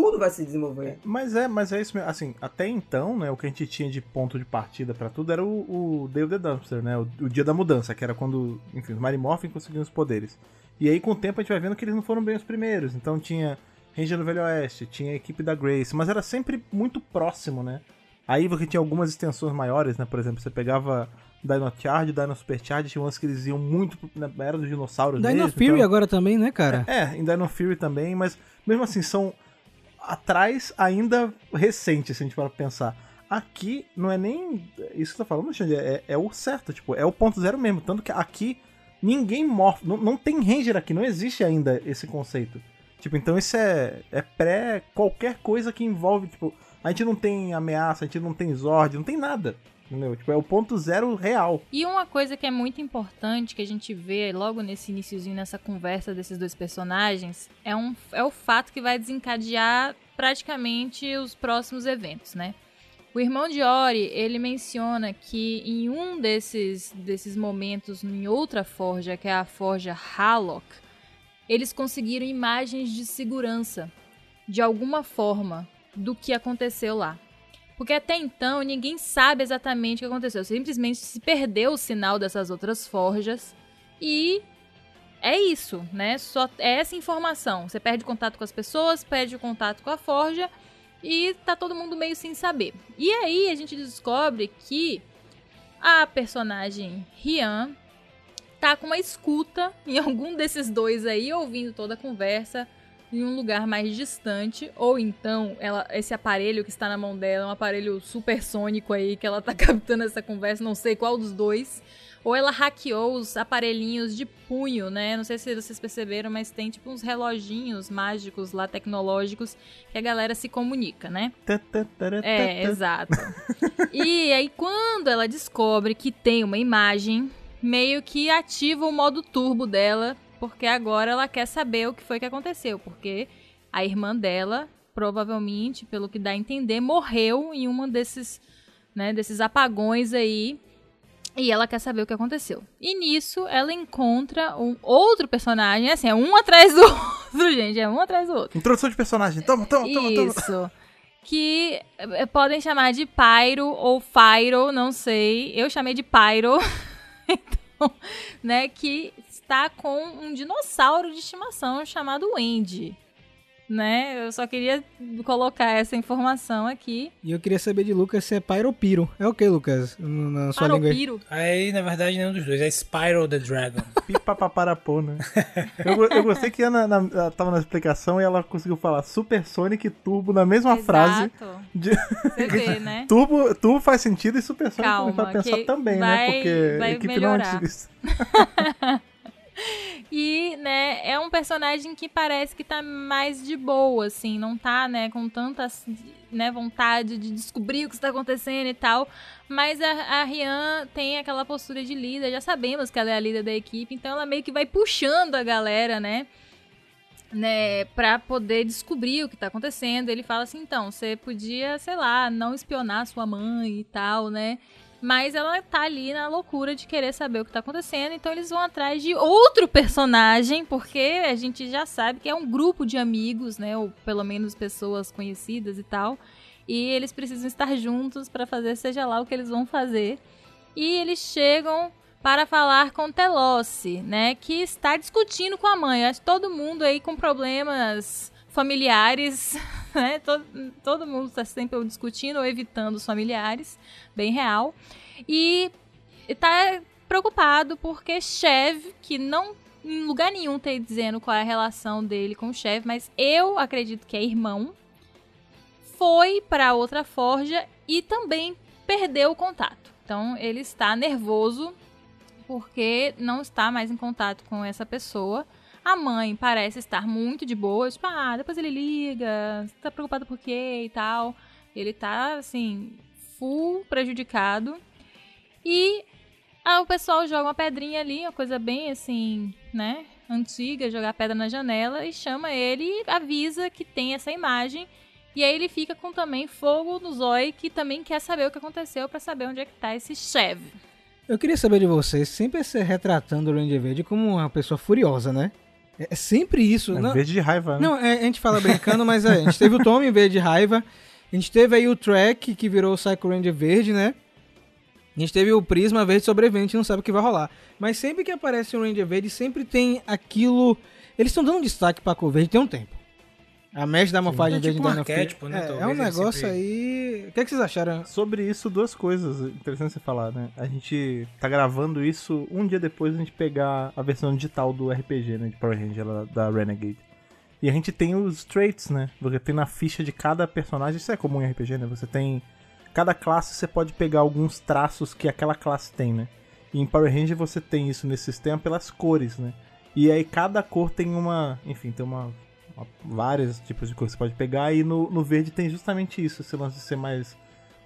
tudo vai se desenvolver. Mas é, mas é isso mesmo. Assim, até então, né, o que a gente tinha de ponto de partida pra tudo era o, o Day of the Dumpster, né? O, o dia da mudança, que era quando, enfim, os Marimorphin conseguiam os poderes. E aí, com o tempo, a gente vai vendo que eles não foram bem os primeiros. Então tinha Ranger do Velho Oeste, tinha a equipe da Grace, mas era sempre muito próximo, né? Aí você tinha algumas extensões maiores, né? Por exemplo, você pegava Dino Charge, Dino Super Charge, tinha umas que eles iam muito pro- na era dos dinossauros Dino mesmo, Fury então- agora também, né, cara? é, em Dino Fury também, mas mesmo assim, são atrás ainda recentes, se a gente for pensar. Aqui não é nem isso que tá falando, Xande, é, é o certo, tipo, é o ponto zero mesmo. Tanto que aqui ninguém morre, não, não tem Ranger aqui, não existe ainda esse conceito. Tipo, então isso é, é pré qualquer coisa que envolve, tipo, a gente não tem ameaça, a gente não tem Zord, não tem nada. Entendeu? Tipo, é o ponto zero real. E uma coisa que é muito importante que a gente vê logo nesse iniciozinho, nessa conversa desses dois personagens, é, um, é o fato que vai desencadear praticamente os próximos eventos, né? O irmão de Ori, ele menciona que em um desses, desses momentos, em outra forja, que é a forja Hallock, eles conseguiram imagens de segurança, de alguma forma, do que aconteceu lá. Porque até então ninguém sabe exatamente o que aconteceu. Simplesmente se perdeu o sinal dessas outras forjas e é isso, né? Só é essa informação. Você perde contato com as pessoas, perde o contato com a forja e tá todo mundo meio sem saber. E aí a gente descobre que a personagem Rian tá com uma escuta em algum desses dois aí, ouvindo toda a conversa, em um lugar mais distante, ou então ela, esse aparelho que está na mão dela, um aparelho supersônico aí que ela tá captando essa conversa, não sei qual dos dois. Ou ela hackeou os aparelhinhos de punho, né? Não sei se vocês perceberam, mas tem tipo uns reloginhos mágicos lá, tecnológicos, que a galera se comunica, né? É, exato. e aí, quando ela descobre que tem uma imagem, meio que ativa o modo turbo dela, porque agora ela quer saber o que foi que aconteceu, porque a irmã dela, provavelmente, pelo que dá a entender, morreu em um desses, né, desses apagões aí. E ela quer saber o que aconteceu. E nisso ela encontra um outro personagem, assim, é um atrás do outro, gente, é um atrás do outro. Introdução de personagem. Toma, toma, toma, toma. Isso. Que eh, podem chamar de Pyro ou Fyro, não sei. Eu chamei de Pyro. então, né, que está com um dinossauro de estimação chamado Wendy. Né? Eu só queria colocar essa informação aqui. E eu queria saber de Lucas se é Pyro ou Piro. É o que, Lucas? Na sua língua? Paropiro. Aí, na verdade, nenhum dos dois. É Spyro the Dragon. Pipapaparapô, né? Eu, eu gostei que Ana, na, ela tava na explicação e ela conseguiu falar Super Sonic e Turbo na mesma frase. Exato. De... Você vê, né? Turbo, turbo faz sentido e Super Sonic Calma, também vai pensar que também, vai- né? Porque vai a equipe melhorar. não antes E, né, é um personagem que parece que tá mais de boa, assim, não tá, né, com tanta né, vontade de descobrir o que está acontecendo e tal. Mas a, a Rian tem aquela postura de líder, já sabemos que ela é a líder da equipe, então ela meio que vai puxando a galera, né? Né, pra poder descobrir o que tá acontecendo. Ele fala assim: então, você podia, sei lá, não espionar sua mãe e tal, né? Mas ela tá ali na loucura de querer saber o que tá acontecendo, então eles vão atrás de outro personagem, porque a gente já sabe que é um grupo de amigos, né, ou pelo menos pessoas conhecidas e tal, e eles precisam estar juntos para fazer seja lá o que eles vão fazer. E eles chegam para falar com Telossi, né, que está discutindo com a mãe. Acho todo mundo aí com problemas familiares, né? Todo, todo mundo está sempre discutindo ou evitando os familiares, bem real. E está preocupado porque Chev, que não em lugar nenhum tem dizendo qual é a relação dele com o Chev, mas eu acredito que é irmão, foi para outra forja e também perdeu o contato. Então ele está nervoso porque não está mais em contato com essa pessoa. A mãe parece estar muito de boa, tipo, ah, depois ele liga, tá preocupado por quê e tal. Ele tá, assim, full prejudicado. E ah, o pessoal joga uma pedrinha ali, uma coisa bem, assim, né, antiga, jogar pedra na janela e chama ele e avisa que tem essa imagem. E aí ele fica com também fogo no zóio, que também quer saber o que aconteceu para saber onde é que tá esse Chev. Eu queria saber de vocês, sempre se retratando o Ranger Verde como uma pessoa furiosa, né? É sempre isso. É não, verde de raiva, né? não, é, a gente fala brincando, mas é, a gente teve o Tommy verde de raiva, a gente teve aí o Track, que virou o Psycho Ranger verde, né? A gente teve o Prisma verde sobrevivente, não sabe o que vai rolar. Mas sempre que aparece um Ranger verde, sempre tem aquilo... Eles estão dando destaque pra cor verde tem um tempo. A mesh da morfagem É verde tipo um arquétipo, né? É, é um negócio sempre- aí... O que, é que vocês acharam? Sobre isso, duas coisas interessantes você falar, né? A gente tá gravando isso um dia depois da gente pegar a versão digital do RPG, né? De Power Ranger da Renegade. E a gente tem os traits, né? Você tem na ficha de cada personagem, isso é comum em RPG, né? Você tem. Cada classe você pode pegar alguns traços que aquela classe tem, né? E em Power Ranger você tem isso nesse sistema pelas cores, né? E aí cada cor tem uma. Enfim, tem uma. Vários tipos de cor que você pode pegar. E no, no verde tem justamente isso, esse lance de ser mais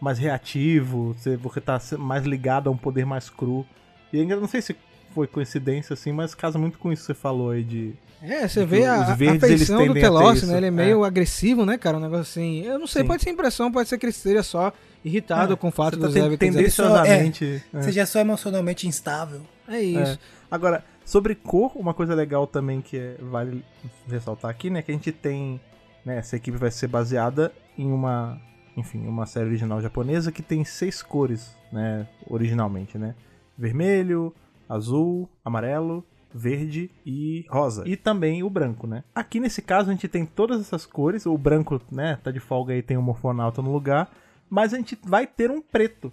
mais reativo, você, você tá mais ligado a um poder mais cru. E ainda não sei se foi coincidência assim, mas casa muito com isso que você falou aí de. É, você vê a, a verdes, eles feição do a isso, né? Ele é é. meio agressivo, né, cara? Um negócio assim. Eu não sei, Sim. pode ser impressão, pode ser que ele esteja só irritado É, com o fato Você tá do ten- Zé tendenciosamente. é. Seja só emocionalmente instável. É isso. Agora, sobre cor, uma coisa legal também que é- vale ressaltar aqui, né? Que a gente tem. Né, essa equipe vai ser baseada em uma. Enfim, uma série original japonesa que tem seis cores, né? Originalmente, né? Vermelho, azul, amarelo, verde e rosa. E também o branco, né? Aqui nesse caso a gente tem todas essas cores. O branco, né? Tá de folga aí, tem o morfonauta no lugar. Mas a gente vai ter um preto.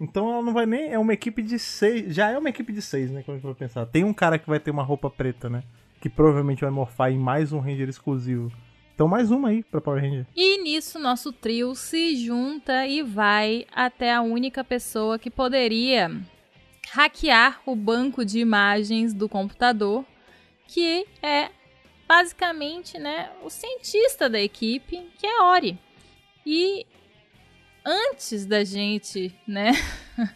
Então ela não vai nem. É uma equipe de seis. Já é uma equipe de seis, né? Como a gente vai pensar. Tem um cara que vai ter uma roupa preta, né? que provavelmente vai morfar em mais um Ranger exclusivo. Então mais uma aí pra Power Ranger. E nisso nosso trio se junta e vai até a única pessoa que poderia hackear o banco de imagens do computador, que é basicamente, né, o cientista da equipe, que é Ori. E antes da gente, né,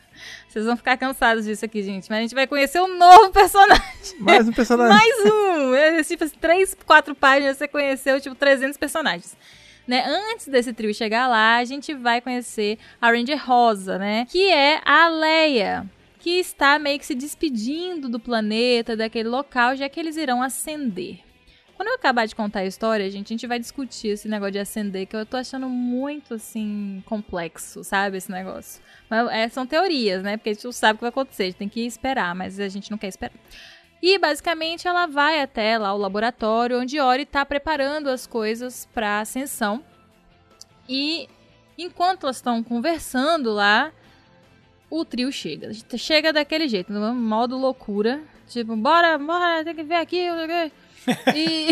vocês vão ficar cansados disso aqui, gente, mas a gente vai conhecer um novo personagem. Mais um personagem. Mais um! É, tipo, três, quatro páginas você conheceu, tipo, 300 personagens. Né? Antes desse trio chegar lá, a gente vai conhecer a Ranger Rosa, né? Que é a Leia, que está meio que se despedindo do planeta, daquele local, já que eles irão ascender. Quando eu acabar de contar a história, gente, a gente vai discutir esse negócio de ascender, que eu tô achando muito, assim, complexo, sabe? Esse negócio. Mas é, são teorias, né? Porque a gente não sabe o que vai acontecer, a gente tem que esperar, mas a gente não quer esperar. E basicamente ela vai até lá o laboratório onde Ori está preparando as coisas para ascensão. E enquanto elas estão conversando lá, o trio chega. Chega daquele jeito, no modo loucura. Tipo, bora, bora, tem que ver aqui. E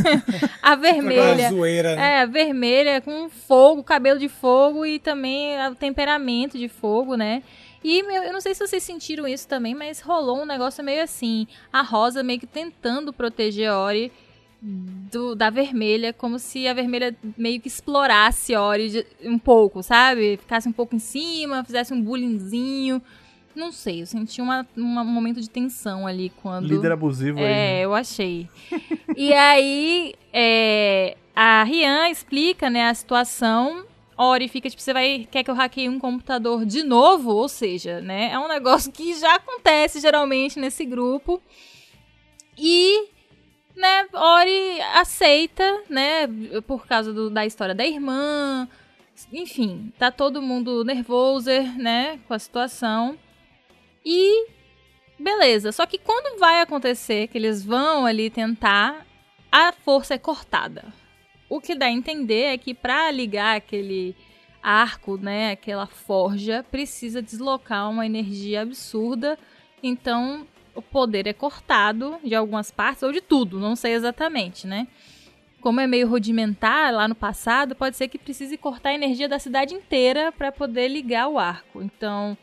a vermelha. zoeira, né? É, a vermelha com fogo, cabelo de fogo e também o temperamento de fogo, né? E eu não sei se vocês sentiram isso também, mas rolou um negócio meio assim. A Rosa meio que tentando proteger Ori do, da vermelha, como se a vermelha meio que explorasse Ori de, um pouco, sabe? Ficasse um pouco em cima, fizesse um bullyingzinho. Não sei, eu senti uma, uma- um momento de tensão ali quando. Líder abusivo aí. É, né? eu achei. e aí, é, a Rian explica, né, a situação. Ori fica, tipo, você vai, quer que eu hackeie um computador de novo? Ou seja, né, é um negócio que já acontece geralmente nesse grupo. E, né, Ori aceita, né, por causa do- da história da irmã. Enfim, tá todo mundo nervoso, né, com a situação. E Beleza, só que quando vai acontecer que eles vão ali tentar, a força é cortada. O que dá a entender é que para ligar aquele arco, né, aquela forja, precisa deslocar uma energia absurda. Então, o poder é cortado de algumas partes ou de tudo, não sei exatamente, né? Como é meio rudimentar lá no passado, pode ser que precise cortar a energia da cidade inteira para poder ligar o arco. Então,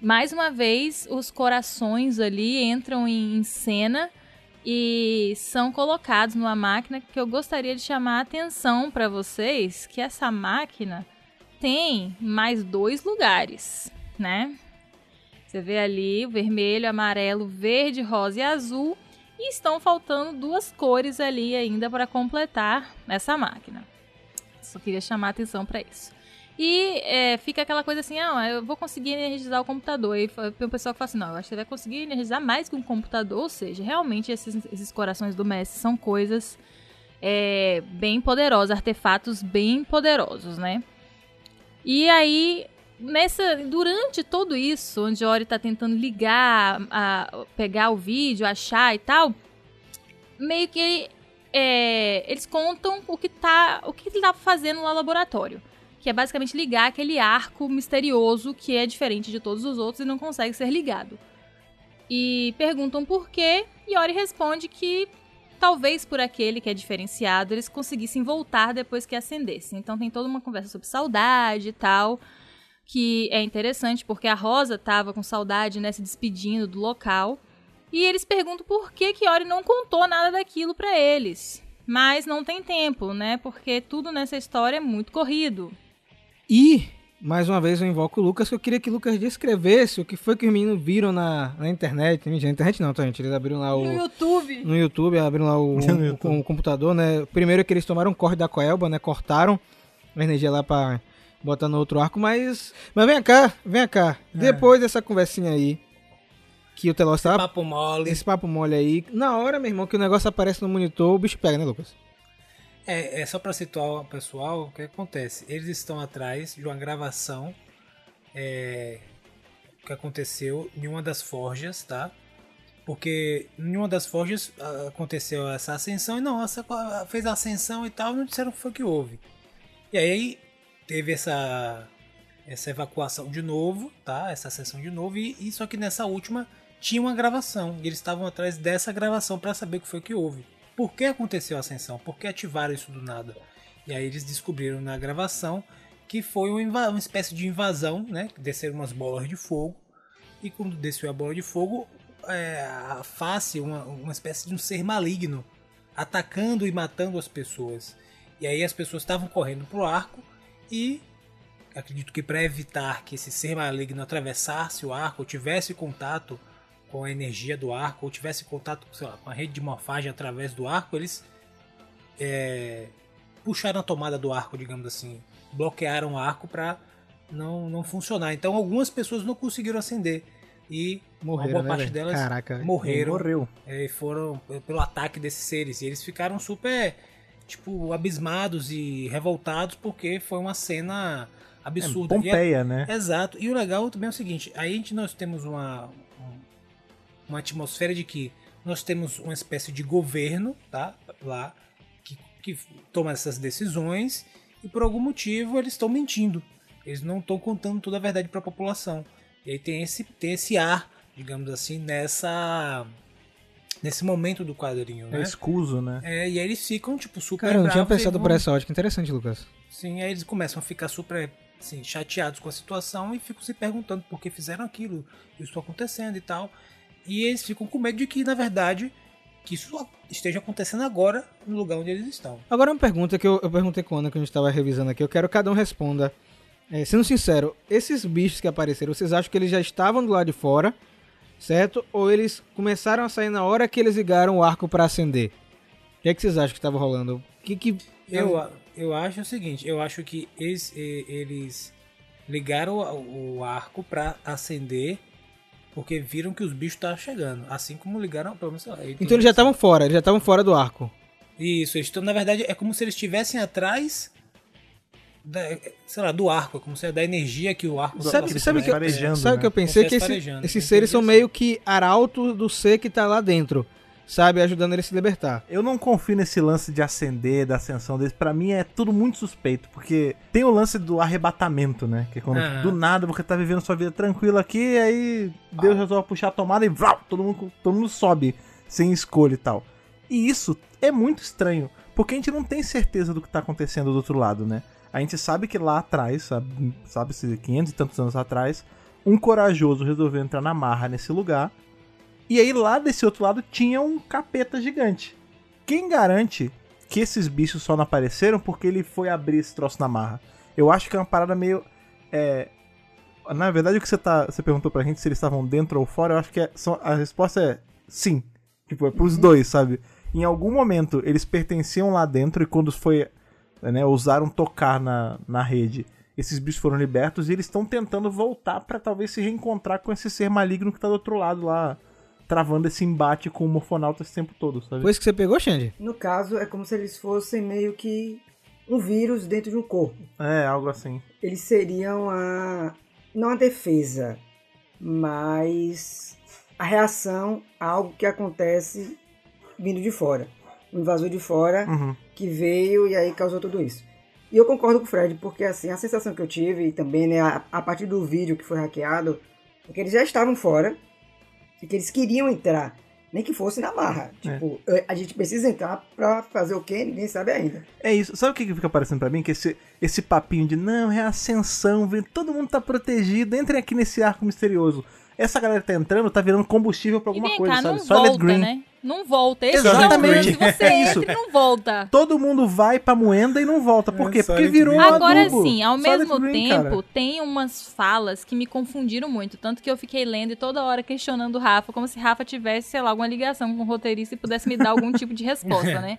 mais uma vez, os corações ali entram em, em cena e são colocados numa máquina que eu gostaria de chamar a atenção para vocês, que essa máquina tem mais dois lugares, né? Você vê ali o vermelho, amarelo, verde, rosa e azul, e estão faltando duas cores ali ainda para completar essa máquina. Só queria chamar a atenção para isso. E é, fica aquela coisa assim, ah, eu vou conseguir energizar o computador. E tem um pessoal que fala assim, não, eu acho que você vai conseguir energizar mais que um computador. Ou seja, realmente esses, esses corações do Messi são coisas é, bem poderosas, artefatos bem poderosos, né? E aí, nessa, durante tudo isso, onde Ori tá tentando ligar, a, pegar o vídeo, achar e tal, meio que é, eles contam o que tá, o que ele tá fazendo lá no laboratório que é basicamente ligar aquele arco misterioso que é diferente de todos os outros e não consegue ser ligado. E perguntam por quê, e Ori responde que talvez por aquele que é diferenciado eles conseguissem voltar depois que acendessem. Então tem toda uma conversa sobre saudade e tal, que é interessante porque a Rosa tava com saudade, né, se despedindo do local. E eles perguntam por que que Ori não contou nada daquilo para eles. Mas não tem tempo, né? Porque tudo nessa história é muito corrido. E, mais uma vez, eu invoco o Lucas, que eu queria que o Lucas descrevesse o que foi que os meninos viram na, na internet. Na internet não, tá, gente? Eles abriram lá o. No YouTube. No YouTube, abriram lá o, No o- YouTube. o computador, né? Primeiro que eles tomaram um corte da Coelba, né? Cortaram a energia lá pra botar no outro arco, mas. Mas vem cá, vem cá. Depois dessa conversinha aí, que o Telos tava. Papo mole. Esse papo mole aí, na hora, meu irmão, que o negócio aparece no monitor, o bicho pega, né, Lucas? É, é só pra situar o pessoal, o que acontece? Eles estão atrás de uma gravação é, que aconteceu em uma das forjas, tá? Porque em uma das forjas aconteceu essa ascensão e não, essa, fez a ascensão e tal, não disseram o que foi que houve. E aí teve essa essa evacuação de novo, tá? Essa ascensão de novo e, e só que nessa última tinha uma gravação e eles estavam atrás dessa gravação para saber o que foi que houve. Por que aconteceu a ascensão? Por que ativaram isso do nada? E aí eles descobriram na gravação que foi uma, uma espécie de invasão, né? Desceram umas bolas de fogo e quando desceu a bola de fogo, é, a face, uma, uma espécie de um ser maligno atacando e matando as pessoas. E aí as pessoas estavam correndo pro arco e acredito que para evitar que esse ser maligno atravessasse o arco, tivesse contato com a energia do arco, ou tivesse contato lá, com a rede de morfagem através do arco, eles é, puxaram a tomada do arco, digamos assim, bloquearam o arco para não, não funcionar. Então algumas pessoas não conseguiram acender e Morreram, uma boa né, parte velho? delas Caraca. morreram Morreu. é, foram pelo ataque desses seres. E eles ficaram super, tipo, abismados e revoltados porque foi uma cena É, absurda. E é- Pompeia, né? Exato. E o legal também é o seguinte: aí a gente, nós temos uma, um- uma atmosfera de que nós temos uma espécie de governo, tá? Lá, que, que toma essas decisões e por algum motivo eles estão mentindo. Eles não estão contando toda a verdade para a população. E aí tem esse, tem esse ar, digamos assim, nessa. Nesse momento do quadrinho, É né? escuso, né? É, e aí eles ficam, tipo, super Cara, eu não tinha bravos pensado vão- por essa ótica. Interessante, Lucas. Sim, aí eles começam a ficar super assim, chateados com a situação e ficam se perguntando por que fizeram aquilo, isso está acontecendo e tal. E eles ficam com medo de que, na verdade, que isso esteja acontecendo agora no lugar onde eles estão. Agora uma pergunta que eu, eu perguntei quando que a gente estava revisando aqui. Eu quero que cada um responda. É, sendo sincero, esses bichos que apareceram, vocês acham que eles já estavam do lado de fora, certo? Ou eles começaram a sair na hora que eles ligaram o arco para acender? O que, é que vocês acham que estava rolando? Que que... Eu, a- eu acho o seguinte, eu acho que eles, e- eles ligaram o, o arco para acender porque viram que os bichos estavam chegando. Assim como ligaram, pelo menos, eu Então eles já estavam fora, eles já estavam fora do arco. Isso, eles estão, na verdade, é como se eles estivessem atrás da, sei lá, do arco, é como se é da energia que o arco Sabe, eles sabe, começam que, farejando, sabe né? que eu pensei? Como Que se esse- esses eu seres são meio que arautos do ser que tá lá dentro, sabe? Ajudando ele a se libertar. Eu não confio nesse lance de acender, da ascensão deles. Pra mim é tudo muito suspeito, porque tem o lance do arrebatamento, né? Que é quando Aham. do nada você tá vivendo sua vida tranquila aqui, e aí Deus resolve puxar a tomada e vrau, todo mundo, todo mundo sobe sem escolha e tal. E isso é muito estranho, porque a gente não tem certeza do que tá acontecendo do outro lado, né? A gente sabe que lá atrás, sabe, sabe-se 500 e tantos anos atrás, um corajoso resolveu entrar na marra nesse lugar. E aí lá desse outro lado tinha um capeta gigante. Quem garante que esses bichos só não apareceram porque ele foi abrir esse troço na marra? Eu acho que é uma parada meio. É... Na verdade, o que você, tá, você perguntou pra gente se eles estavam dentro ou fora, eu acho que é- a resposta é sim. Tipo, é pros dois, sabe? Em algum momento eles pertenciam lá dentro e quando foi. Né, ousaram tocar na, na rede, esses bichos foram libertos e eles estão tentando voltar pra talvez se reencontrar com esse ser maligno que tá do outro lado lá, travando esse embate com o Morfonauta esse tempo todo, sabe? Foi isso que você pegou, Xande? No caso, é como se eles fossem meio que um vírus dentro de um corpo. É, algo assim. Eles seriam a. não a defesa, mas a reação a algo que acontece vindo de fora. Um invasor de fora Uhum. que veio e aí causou tudo isso. E eu concordo com o Fred, porque assim, a sensação que eu tive, e também né, a, a partir do vídeo que foi hackeado, é que eles já estavam fora que eles queriam entrar. Nem que fosse na marra. Tipo, eh, a gente precisa entrar pra fazer o quê? Ninguém sabe ainda. É isso. Sabe o que que fica parecendo pra mim? Que esse, esse papinho de não, é ascensão, vem, todo mundo tá protegido, entrem aqui nesse arco misterioso. Essa galera que tá entrando tá virando combustível pra E alguma vem coisa, cá, sabe? não Soylent volta, Green. né? Não volta. Esse Exatamente. é. Você É isso. entra e não volta. Todo mundo vai pra moenda e não volta. Por É, quê? Porque Silent virou Green. um Agora adubo. sim, ao Silent mesmo Green, tempo, cara. tem umas falas que me confundiram muito. Tanto que eu fiquei lendo e toda hora questionando o Rafa, como se Rafa tivesse, sei lá, alguma ligação com o roteirista e pudesse me dar algum tipo de resposta, né?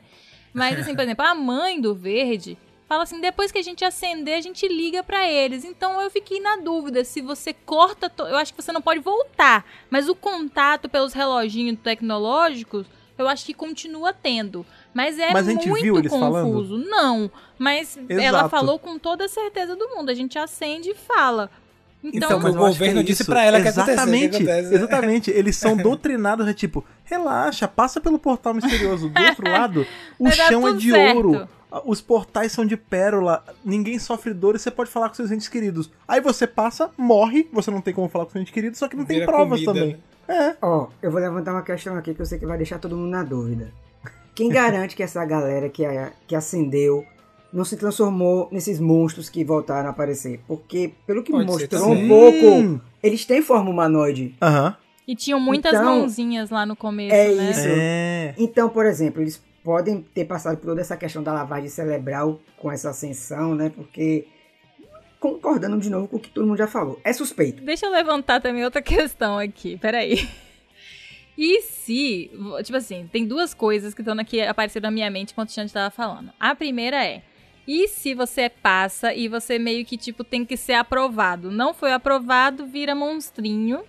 Mas, assim, por exemplo, a mãe do Verde fala assim: depois que a gente acender, a gente liga pra eles. Então eu fiquei na dúvida se você corta. to- Eu acho que você não pode voltar. Mas o contato pelos reloginhos tecnológicos. Eu acho que continua tendo. Mas é Mas a gente muito viu eles confuso. Não. Mas ela Exato. falou com toda a certeza do mundo. A gente acende e fala. Então, Então, mas o governo é disse pra ela que aconteceu, exatamente, que acontece, né? Exatamente. Eles são doutrinados, é tipo, relaxa, passa pelo portal misterioso. Do outro lado, o chão é de certo. ouro. Os portais são de pérola, ninguém sofre dor e você pode falar com seus entes queridos. Aí você passa, morre, você não tem como falar com seus entes queridos, só que não tem Vira provas comida, também. né? Ó, eu vou levantar uma questão aqui que eu sei que vai deixar todo mundo na dúvida. Quem garante que essa galera que, a- que acendeu não se transformou nesses monstros que voltaram a aparecer? Porque, pelo que Pode mostrou um pouco, eles têm forma humanoide. Aham. E tinham muitas Então, mãozinhas lá no começo, é né? isso. É. Então, por exemplo, eles podem ter passado por toda essa questão da lavagem cerebral com essa ascensão, né? Porque, concordando de novo com o que todo mundo já falou, é suspeito. Deixa eu levantar também outra questão aqui, peraí. E se, tipo assim, tem duas coisas que estão aqui aparecendo na minha mente enquanto o Xande estava falando. A primeira é, e se você passa e você meio que, tipo, tem que ser aprovado? Não foi aprovado, vira monstrinho.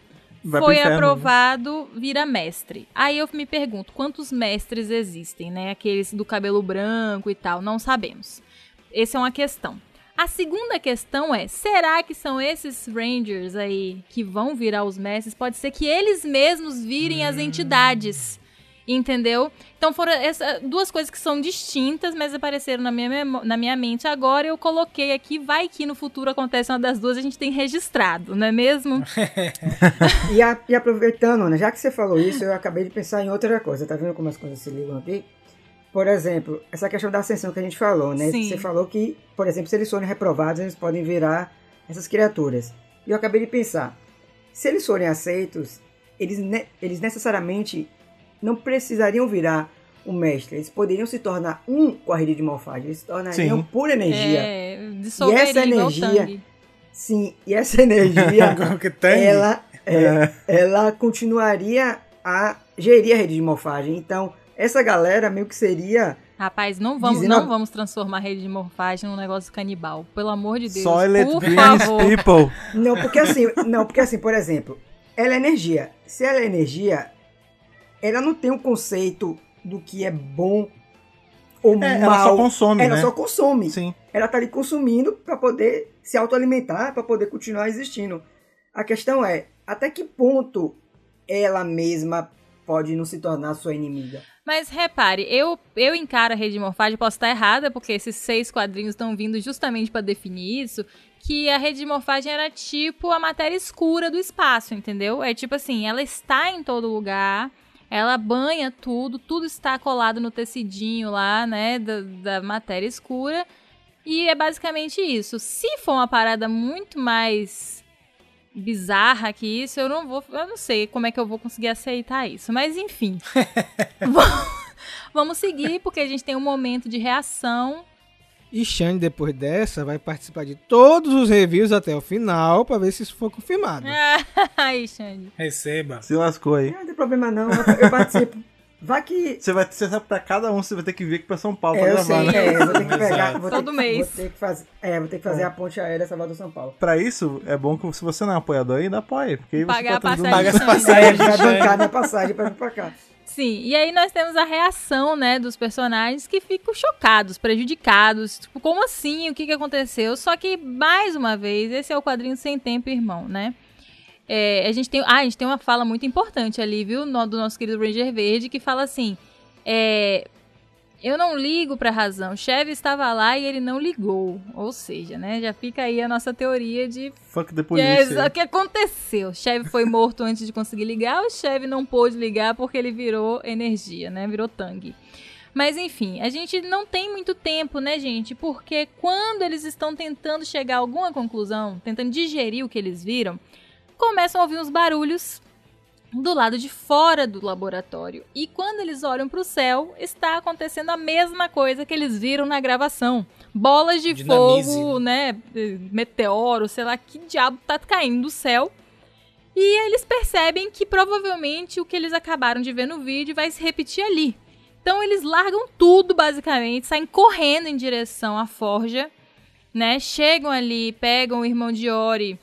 Vai foi inferno, né? aprovado, vira mestre. Aí eu me pergunto, quantos mestres existem, né? Aqueles do cabelo branco e tal, não sabemos. Essa é uma questão. A segunda questão é: será que são esses Rangers aí que vão virar os mestres? Pode ser que eles mesmos virem as entidades. Entendeu? Então foram essas duas coisas que são distintas, mas apareceram na minha, na minha mente agora. Eu coloquei aqui, vai que no futuro acontece uma das duas, a gente tem registrado, não é mesmo? E, a- e aproveitando, né, já que você falou isso, eu acabei de pensar em outra coisa. Tá vendo como as coisas se ligam aqui? Por exemplo, essa questão da ascensão que a gente falou, né? Sim. Você falou que, por exemplo, se eles forem reprovados, eles podem virar essas criaturas. E eu acabei de pensar, se eles forem aceitos, eles, ne- eles necessariamente não precisariam virar um mestre. Eles poderiam se tornar um com a rede de morfagem. Eles se tornariam Sim. pura energia. É, E essa energia-. Sim, e essa energia ela, é, ela continuaria a gerir a rede de morfagem. Então, essa galera meio que seria. Rapaz, não vamos, Dizendo não vamos transformar a rede de morfagem num negócio canibal. Pelo amor de Deus. Soylent por favor. People. Não, porque assim, não, porque assim, por exemplo, ela é energia. Se ela é energia, ela não tem um conceito do que é bom ou É, ela mal. só consome, ela né? só consome. Sim. Ela tá ali consumindo para poder se autoalimentar, para poder continuar existindo. A questão é, até que ponto ela mesma pode não se tornar sua inimiga? Mas repare, eu, eu encaro a rede de morfagem, posso estar errada, porque esses seis quadrinhos estão vindo justamente para definir isso, que a rede de morfagem era tipo a matéria escura do espaço, entendeu? É tipo assim, ela está em todo lugar, ela banha tudo, tudo está colado no tecidinho lá, né, da, da matéria escura, e é basicamente isso. Se for uma parada muito mais bizarra que isso, eu não vou, eu não sei como é que eu vou conseguir aceitar isso, mas enfim. Vamos- Vamos seguir, porque a gente tem um momento de reação. E Xande, depois dessa, vai participar de todos os reviews até o final pra ver se isso for confirmado. Ai, Xande. Receba. Se lascou aí. Não tem problema não, eu participo. Vai que. Você vai você sabe, pra cada um, você vai ter que vir aqui pra São Paulo É, pra eu gravar, sei, né? é, vou ter que pegar. Vou ter Todo que- mês. Vou ter que fazer, é, vou ter que fazer a ponte aérea Salvador São Paulo. Pra isso, é bom que se você não é apoiador ainda, apoie. Porque aí você Pagar a passagem. Paga passagens. Aí vai bancar minha passagem pra vir pra cá. Sim, e aí nós temos a reação, né, dos personagens que ficam chocados, prejudicados. Tipo, como assim? O que, que aconteceu? Só que, mais uma vez, esse é o quadrinho Sem Tempo, Irmão, né? É, a gente tem, ah, a gente tem uma fala muito importante ali, viu, no- do nosso querido Ranger Verde, que fala assim: é, eu não ligo pra razão. Cheve estava lá e ele não ligou. Ou seja, né, já fica aí a nossa teoria de Fuck the que é o que aconteceu? Cheve foi morto antes de conseguir ligar, o Cheve não pôde ligar porque ele virou energia, né? Virou Tang. Mas enfim, a gente não tem muito tempo, né, gente? Porque quando eles estão tentando chegar a alguma conclusão, tentando digerir o que eles viram, começam a ouvir uns barulhos do lado de fora do laboratório. E quando eles olham para o céu, está acontecendo a mesma coisa que eles viram na gravação. Bolas de Dinamize, fogo, né? Meteoro, sei lá que diabo tá caindo do céu. E eles percebem que provavelmente o que eles acabaram de ver no vídeo vai se repetir ali. Então eles largam tudo, basicamente, saem correndo em direção à forja, né? Chegam ali, pegam o irmão de Ori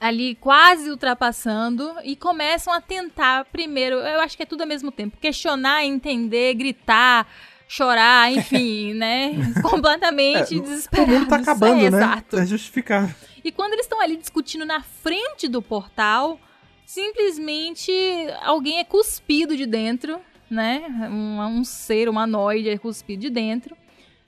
ali quase ultrapassando e começam a tentar primeiro, eu acho que é tudo ao mesmo tempo, questionar, entender, gritar, chorar, enfim, né? Completamente É, desesperados. O mundo tá acabando, é, né? Exato. É justificável. E quando eles estão ali discutindo na frente do portal, simplesmente alguém é cuspido de dentro, né? Um, um ser humanoide é cuspido de dentro,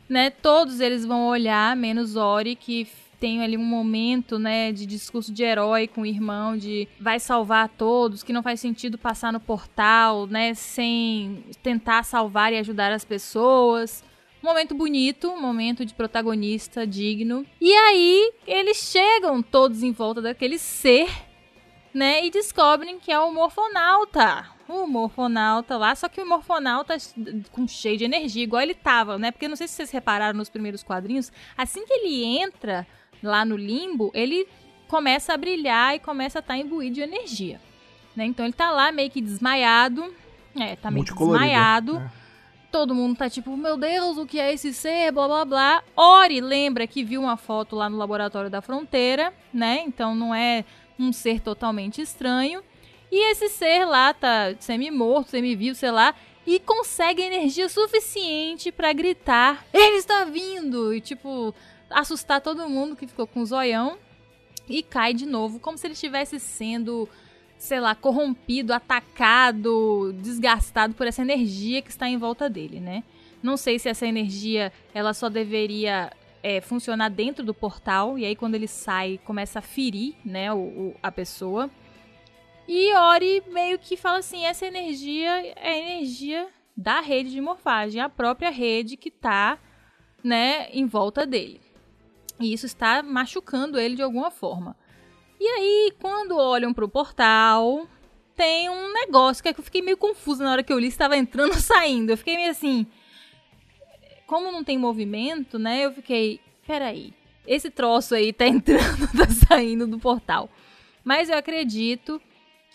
né? Todos eles vão olhar, menos Ori, que tem ali um momento, né, de discurso de herói com o irmão, de vai salvar todos, que não faz sentido passar no portal, né, sem tentar salvar e ajudar as pessoas. Um momento bonito, um momento de protagonista digno. E aí eles chegam todos em volta daquele ser, né, e descobrem que é o morfonauta. O morfonauta lá, só que o morfonauta com cheio de energia, igual ele tava, né? Porque não sei se vocês repararam nos primeiros quadrinhos, assim que ele entra lá no limbo, ele começa a brilhar e começa a estar tá imbuído de energia. Né? Então ele tá lá meio que desmaiado. É, tá meio que desmaiado. É. Todo mundo tá tipo, meu Deus, o que é esse ser? Blá blá blá. Ori lembra que viu uma foto lá no laboratório da fronteira, né? Então não é um ser totalmente estranho. E esse ser lá tá semi-morto, semi-vivo, sei lá, e consegue energia suficiente para gritar: Ele está vindo! E tipo, assustar todo mundo que ficou com o zoião e cai de novo, como se ele estivesse sendo, sei lá, corrompido, atacado, desgastado por essa energia que está em volta dele, né? Não sei se essa energia ela só deveria é, funcionar dentro do portal e aí quando ele sai começa a ferir, né, o, o, a pessoa. E Ori meio que fala assim, essa energia é a energia da rede de morfagem, a própria rede que tá, né, em volta dele. E isso está machucando ele de alguma forma. E aí, quando olham pro portal, tem um negócio que, é que eu fiquei meio confusa na hora que eu li, estava entrando ou saindo. Eu fiquei meio assim. Como não tem movimento, né? Eu fiquei. Peraí. Esse troço aí tá entrando, tá saindo do portal. Mas eu acredito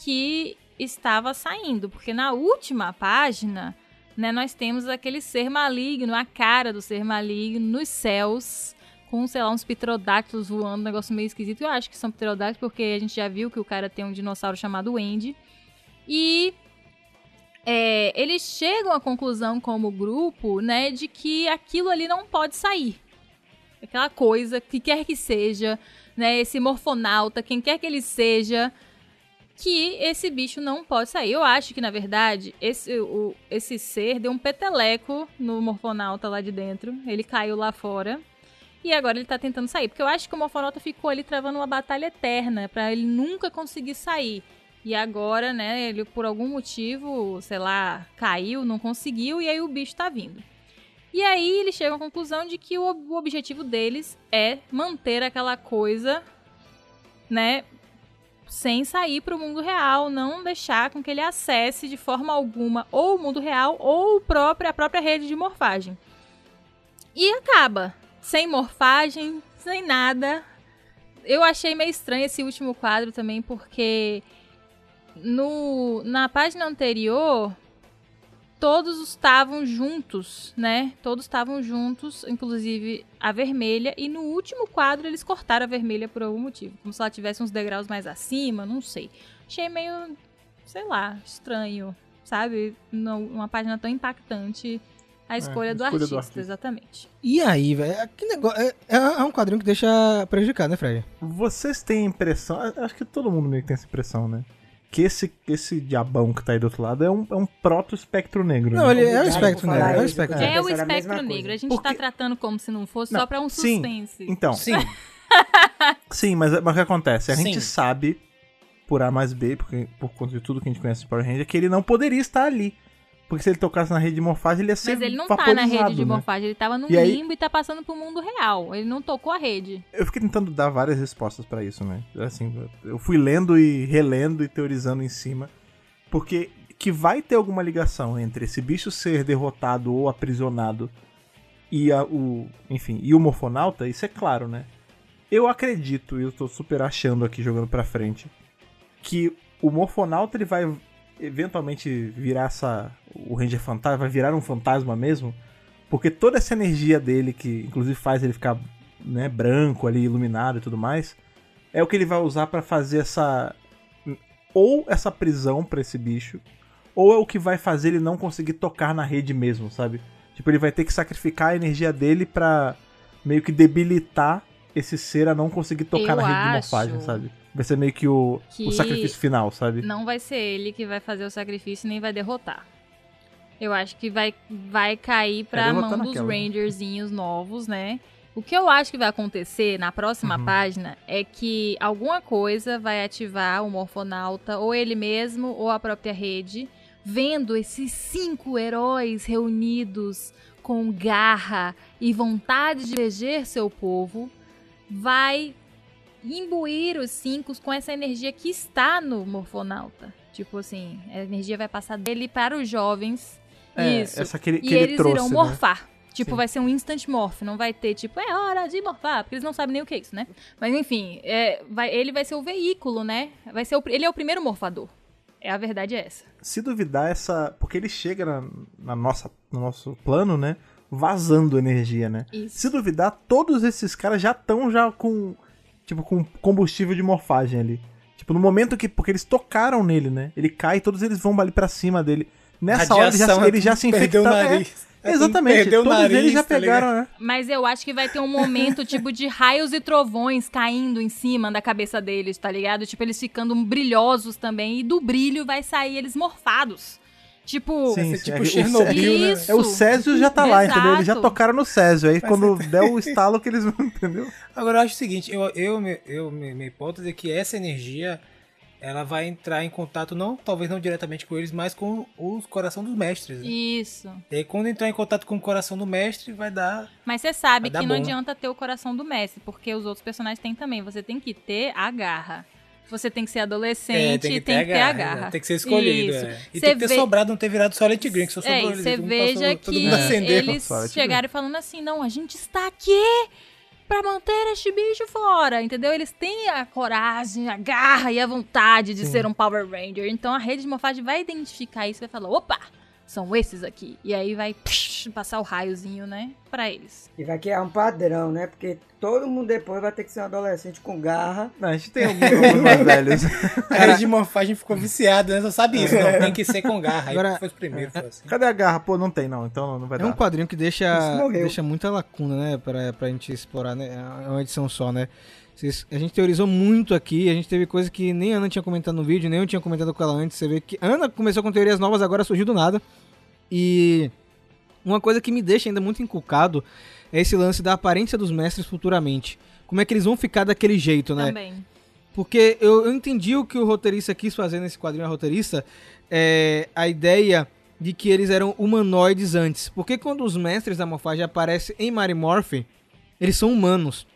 que estava saindo, porque na última página, né, nós temos aquele ser maligno, a cara do ser maligno nos céus com, sei lá, uns pterodáctilos voando, um negócio meio esquisito. Eu acho que são pterodáctilos porque a gente já viu que o cara tem um dinossauro chamado Wendy. E é, eles chegam à conclusão como grupo, né, de que aquilo ali não pode sair. Aquela coisa, que quer que seja, né, esse morfonauta, quem quer que ele seja, que esse bicho não pode sair. Eu acho que, na verdade, esse, o, esse ser deu um peteleco no morfonauta lá de dentro. Ele caiu lá fora. E agora ele tá tentando sair. Porque eu acho que o Morfonauta ficou ali travando uma batalha eterna para ele nunca conseguir sair. E agora, né, ele por algum motivo, sei lá, caiu, não conseguiu, e aí o bicho tá vindo. E aí eles chegam à conclusão de que o, o objetivo deles é manter aquela coisa, né, sem sair para o mundo real, não deixar com que ele acesse de forma alguma ou o mundo real ou o próprio, a própria rede de morfagem. E acaba sem morfagem, sem nada. Eu achei meio estranho esse último quadro também, porque no, na página anterior todos estavam juntos, né? Todos estavam juntos, inclusive a vermelha. E no último quadro eles cortaram a vermelha por algum motivo. Como se ela tivesse uns degraus mais acima, não sei. Achei meio, sei lá, estranho, sabe? Uma página tão impactante a escolha, é, do, escolha artista, do, artista, exatamente. E aí, velho, é, que negócio. É, é, é, um quadrinho que deixa prejudicado, né, Fred? Vocês têm impressão. Acho que todo mundo meio que tem essa impressão, né? Que esse, esse diabão que tá aí do outro lado é um, é um proto-espectro negro. Não, né? ele é o espectro negro. É o espectro negro. É o espectro negro. A gente Porque... tá tratando como se não fosse não, só pra um suspense. Sim, então. Sim. sim, mas, mas o que acontece? A sim. gente sabe, por A mais B, porque, por conta de tudo que a gente conhece de Power Ranger, que ele não poderia estar ali. Porque se ele tocasse na rede de morfagem, ele ia ser Mas ele não tá na rede de né? morfagem, ele tava no e limbo aí... e tá passando pro mundo real. Ele não tocou a rede. Eu fiquei tentando dar várias respostas para isso, né? Assim, eu fui lendo e relendo e teorizando em cima. Porque que vai ter alguma ligação entre esse bicho ser derrotado ou aprisionado e a, o, enfim, e o morfonauta, isso é claro, né? Eu acredito, e eu tô super achando aqui jogando para frente, que o morfonauta ele vai eventualmente virar essa. O Ranger Fantasma vai virar um fantasma mesmo. Porque toda essa energia dele, que inclusive faz ele ficar né, branco ali, iluminado e tudo mais, é o que ele vai usar para fazer essa. Ou essa prisão para esse bicho, ou é o que vai fazer ele não conseguir tocar na rede mesmo, sabe? Tipo, ele vai ter que sacrificar a energia dele pra meio que debilitar esse ser a não conseguir tocar Eu na rede acho... de morfagem, sabe? Vai ser meio que o, que o sacrifício final, sabe? Não vai ser ele que vai fazer o sacrifício nem vai derrotar. Eu acho que vai, vai cair pra mão dos Rangerzinhos novos, né? O que eu acho que vai acontecer na próxima página é que alguma coisa vai ativar o morfonauta, ou ele mesmo, ou a própria rede, vendo esses cinco heróis reunidos com garra e vontade de eleger seu povo, vai imbuir os cinco com essa energia que está no morfonauta. Tipo assim, a energia vai passar dele para os jovens. É, Isso. essa que ele, que E ele eles trouxe, irão né? morfar. Tipo, Sim. vai ser um instant morph, não vai ter, tipo, é hora de morfar, porque eles não sabem nem o que é isso, né? Mas enfim, é, vai- ele vai ser o veículo, né? Vai ser o, ele é o primeiro morfador. É, a verdade é essa. Se duvidar essa... Porque ele chega na, na nossa, no nosso plano, né? Vazando energia, né? Isso. Se duvidar, todos esses caras já estão já com... Tipo, com combustível de morfagem ali. Tipo, no momento que... Porque eles tocaram nele, né? Ele cai e todos eles vão ali pra cima dele. Nessa hora, ele já, Radiação, ele já se perdeu o infectaram. É, nariz. É, exatamente. Perdeu o todos nariz, eles já tá pegaram, né? Mas eu acho que vai ter um momento, tipo, de raios e trovões caindo em cima da cabeça deles, tá ligado? Tipo, eles ficando brilhosos também. E do brilho vai sair eles morfados. Tipo. Sim, tipo É, o Chernobyl, né? É, o Césio já tá lá, entendeu? Eles já Exato. tocaram no Césio. Aí quando der o estalo que eles vão, entendeu? Agora eu acho o seguinte, eu, eu, me- eu, me- minha hipótese é que essa energia ela vai entrar em contato, não, talvez não diretamente com eles, mas com o coração dos mestres. né? Isso. E aí quando entrar em contato com o coração do mestre, vai dar. Mas você sabe que não bom. adianta ter o coração do mestre, porque os outros personagens têm também. Você tem que ter a garra. Você tem que ser adolescente, É, tem que ter, tem que ter a a garra. né? Tem que ser escolhido. Isso. é. E Cê tem que ter vê- sobrado, não ter virado Silent Green, que só É, sobrou eles. você veja passou, que eles chegaram falando assim, não, a gente está aqui pra manter este bicho fora, entendeu? Eles têm a coragem, a garra e a vontade de ser um Power Ranger. Então a rede de morfagem vai identificar isso e vai falar, opa, são esses aqui. E aí vai psh, passar o raiozinho, né, pra eles. E vai criar um padrão, né? Porque todo mundo depois vai ter que ser um adolescente com garra. Não, a gente tem alguns, mais velhos. A rede de morfagem ficou viciada, né? Só sabe isso. Não, tem que ser com garra. Aí Agora- foi os primeiros. foi assim. Cadê a garra? Pô, não tem não, então não vai É dar. um quadrinho que deixa, deixa muita lacuna, né? Pra, pra gente explorar, né? É uma edição só, né? Vocês- A gente teorizou muito aqui, a gente teve coisa que nem a Ana tinha comentado no vídeo, nem eu tinha comentado com ela antes. Você vê que a Ana começou com teorias novas, agora surgiu do nada. E uma coisa que me deixa ainda muito inculcado é esse lance da aparência dos mestres futuramente. Como é que eles vão ficar daquele jeito, né? Também. Porque eu, eu entendi o que o roteirista quis fazer nesse quadrinho, a roteirista, é a ideia de que eles eram humanoides antes. Porque quando os mestres da morfagem aparecem em Mary Morph, eles são humanos.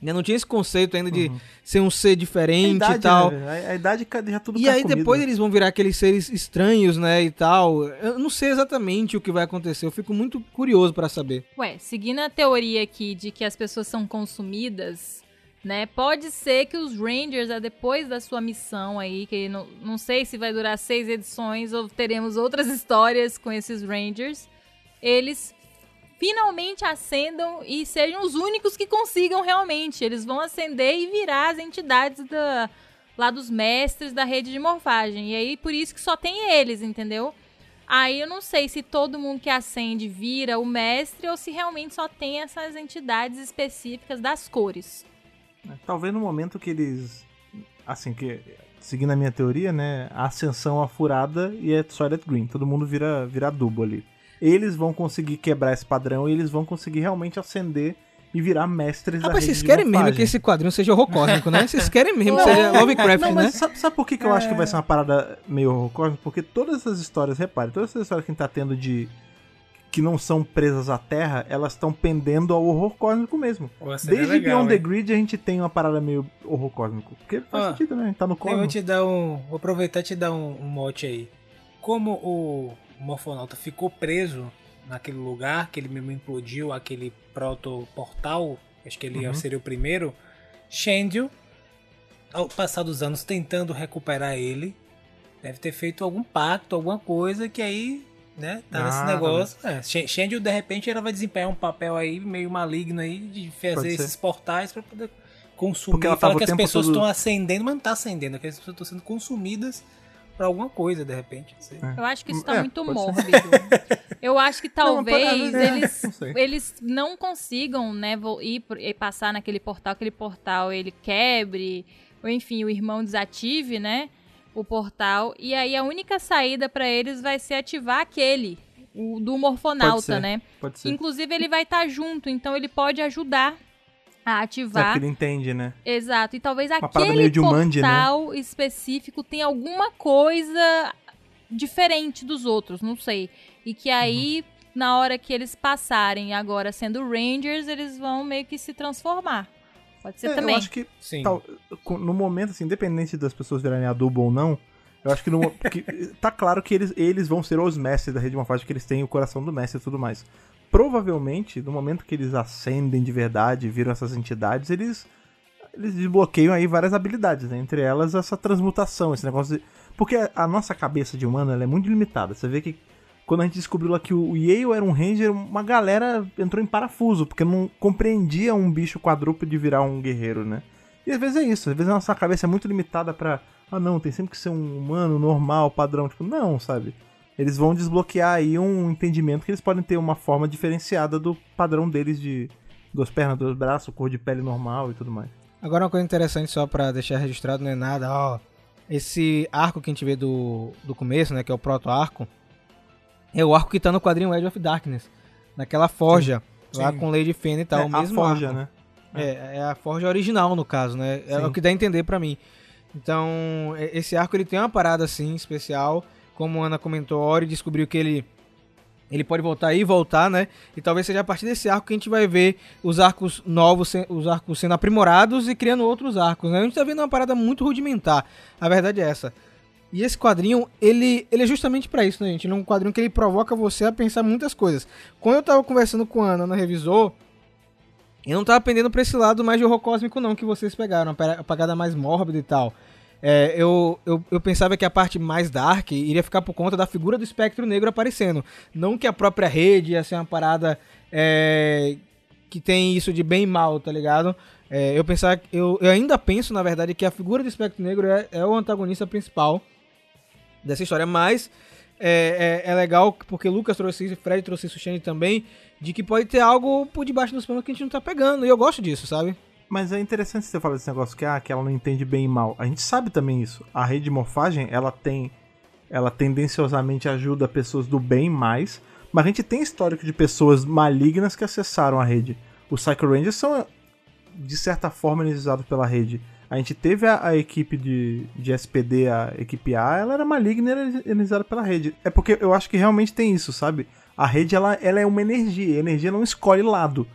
Ainda não tinha esse conceito ainda de ser um ser A diferente idade, e tal. né? A, a idade já tudo E aí depois eles vão virar aqueles seres estranhos, né, e tal. Eu não sei exatamente o que vai acontecer. Eu fico muito curioso pra saber. Ué, seguindo a teoria aqui de que as pessoas são consumidas, né? Pode ser que os Rangers, ah, depois da sua missão aí, que não, não sei se vai durar seis edições ou teremos outras histórias com esses Rangers, eles finalmente acendam e sejam os únicos que consigam realmente. Eles vão acender e virar as entidades da, lá dos mestres da rede de morfagem. E aí, por isso que só tem eles, entendeu? Aí eu não sei se todo mundo que acende vira o mestre ou se realmente só tem essas entidades específicas das cores. Talvez no momento que eles. Assim, que. Seguindo a minha teoria, né? A ascensão a furada e é Solid Green. Todo mundo vira, vira adubo ali. Eles vão conseguir quebrar esse padrão e eles vão conseguir realmente ascender e virar mestres da Rapaz, rede vocês querem mesmo que esse quadrinho seja horror cósmico, né? Vocês querem mesmo que seja Lovecraft, Não, né? mas sabe, sabe por que, que eu acho que vai ser uma parada meio horror cósmico? Porque todas essas histórias, repare, todas essas histórias que a gente tá tendo de. que não são presas à Terra, elas estão pendendo ao horror cósmico mesmo. Desde legal, Beyond the hein? Grid a gente tem uma parada meio horror cósmico. Porque faz Ah, sentido, né? A gente tá no Eu vou te dar um. Vou aproveitar e te dar um, um mote aí. Como o Morfonauta ficou preso naquele lugar, que ele mesmo implodiu aquele proto-portal, acho que ele Uhum. seria o primeiro, Shendio, ao passar dos anos tentando recuperar ele, deve ter feito algum pacto, alguma coisa que aí, né, tá nesse negócio. É, Shen- Shendio, de repente, ela vai desempenhar um papel aí meio maligno aí de fazer esses portais para poder consumir. Porque ela Fala que o as pessoas estão acendendo, mas não tá acendendo, é que as pessoas estão sendo consumidas por alguma coisa, de repente. não sei. Eu acho que isso tá É, muito pode ser. mórbido. Eu acho que Não, talvez pode- é, eles, não eles não consigam, né, ir e passar naquele portal, aquele portal ele quebre, ou enfim, o irmão desative, né, o portal, e aí a única saída pra eles vai ser ativar aquele. o do Pode Morfonauta, ser, né? Pode ser. Inclusive ele vai estar junto, então ele pode ajudar a É ativar. porque ele entende, né? Exato. E talvez parada aquele meio de Jumanji, né? portal específico tenha alguma coisa diferente dos outros, não sei. E que aí, Uhum. na hora que eles passarem agora sendo Rangers, eles vão meio que se transformar. Pode ser É, também. Eu acho que Sim. tal- no momento, assim, independente das pessoas virarem adubo ou não, eu acho que, no, porque tá claro que eles, eles vão ser os mestres da rede morfagem, que eles têm o coração do mestre e tudo mais. Provavelmente, no momento que eles ascendem de verdade, viram essas entidades, eles, eles desbloqueiam aí várias habilidades, né? Entre elas essa transmutação, esse negócio de... Porque a nossa cabeça de humano é muito limitada. Você vê que quando a gente descobriu lá que o Yale era um ranger, uma galera entrou em parafuso, porque não compreendia um bicho quadrúpede virar um guerreiro, né? E às vezes é isso, às vezes a nossa cabeça é muito limitada pra. Ah não, tem sempre que ser um humano normal, padrão. Tipo, não, sabe? Eles vão desbloquear aí um entendimento que eles podem ter uma forma diferenciada do padrão deles de duas pernas, dois braços, cor de pele normal e tudo mais. Agora uma coisa interessante só pra deixar registrado, não é nada, ó. Esse arco que a gente vê do, do começo, né, que é o proto-arco, é o arco que tá no quadrinho Edge of Darkness, naquela forja, lá Sim. com Lady Fena e tal, é, o mesmo a forja, arco. né? É, é a forja original, no caso, né? É Sim. o que dá a entender pra mim. Então, é- esse arco ele tem uma parada assim especial, como a Ana comentou, a Ori descobriu que ele ele pode voltar e voltar, né? E talvez seja a partir desse arco que a gente vai ver os arcos novos, os arcos sendo aprimorados e criando outros arcos, né? A gente tá vendo uma parada muito rudimentar. A verdade é essa. E esse quadrinho, ele, ele é justamente pra isso, né, gente? Ele é um quadrinho que ele provoca você a pensar muitas coisas. Quando eu tava conversando com a Ana na revisor, eu não tava pendendo pra esse lado mais de horror cósmico, não, que vocês pegaram, a pera- a pegada mais mórbida e tal. É, eu, eu, eu pensava que a parte mais dark iria ficar por conta da figura do espectro negro aparecendo. Não que a própria rede ia ser uma parada é, que tem isso de bem e mal, tá ligado? É, eu pensava, eu, eu ainda penso, na verdade, que a figura do espectro negro é, é o antagonista principal dessa história, mas é, é, é legal porque Lucas trouxe isso, Fred trouxe isso, Shane também, de que pode ter algo por debaixo dos panos que a gente não tá pegando, e eu gosto disso, sabe? Mas é interessante você falar desse negócio que, ah, que ela não entende bem e mal. A gente sabe também isso. A rede de morfagem, ela tem. Ela tendenciosamente ajuda pessoas do bem mais. Mas a gente tem histórico de pessoas malignas que acessaram a rede. Os Psycho Rangers são, de certa forma, energizados pela rede. A gente teve a, a equipe de, de SPD, a equipe A, ela era maligna e energizada pela rede. É porque eu acho que realmente tem isso, sabe? A rede, ela, ela é uma energia. A energia não escolhe lado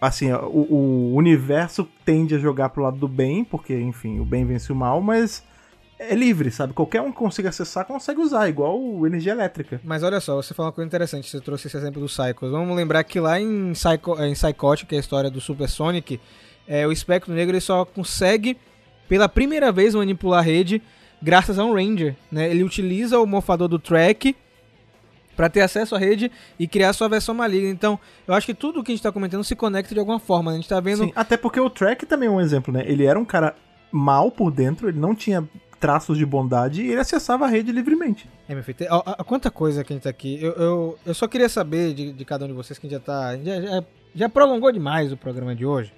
assim, o, o universo tende a jogar pro lado do bem, porque, enfim, o bem vence o mal, mas é livre, sabe? Qualquer um que consiga acessar, consegue usar, igual energia elétrica. Mas olha só, você falou uma coisa interessante, você trouxe esse exemplo do Psychos. Vamos lembrar que lá em, Psycho, em Psychotic, que é a história do Super Sonic, é, o espectro negro ele só consegue, pela primeira vez, manipular a rede graças a um Ranger. Né? Ele utiliza o morfador do Track para ter acesso à rede e criar sua versão maligna. Então, eu acho que tudo que a gente tá comentando se conecta de alguma forma. né? A gente tá vendo. Sim, até porque o Track também é um exemplo, né? Ele era um cara mal por dentro, ele não tinha traços de bondade e ele acessava a rede livremente. É, meu filho, tem- ó, ó, quanta coisa que a gente tá aqui. Eu, eu, eu só queria saber de, de cada um de vocês que a gente já tá. a Já, já, já prolongou demais o programa de hoje.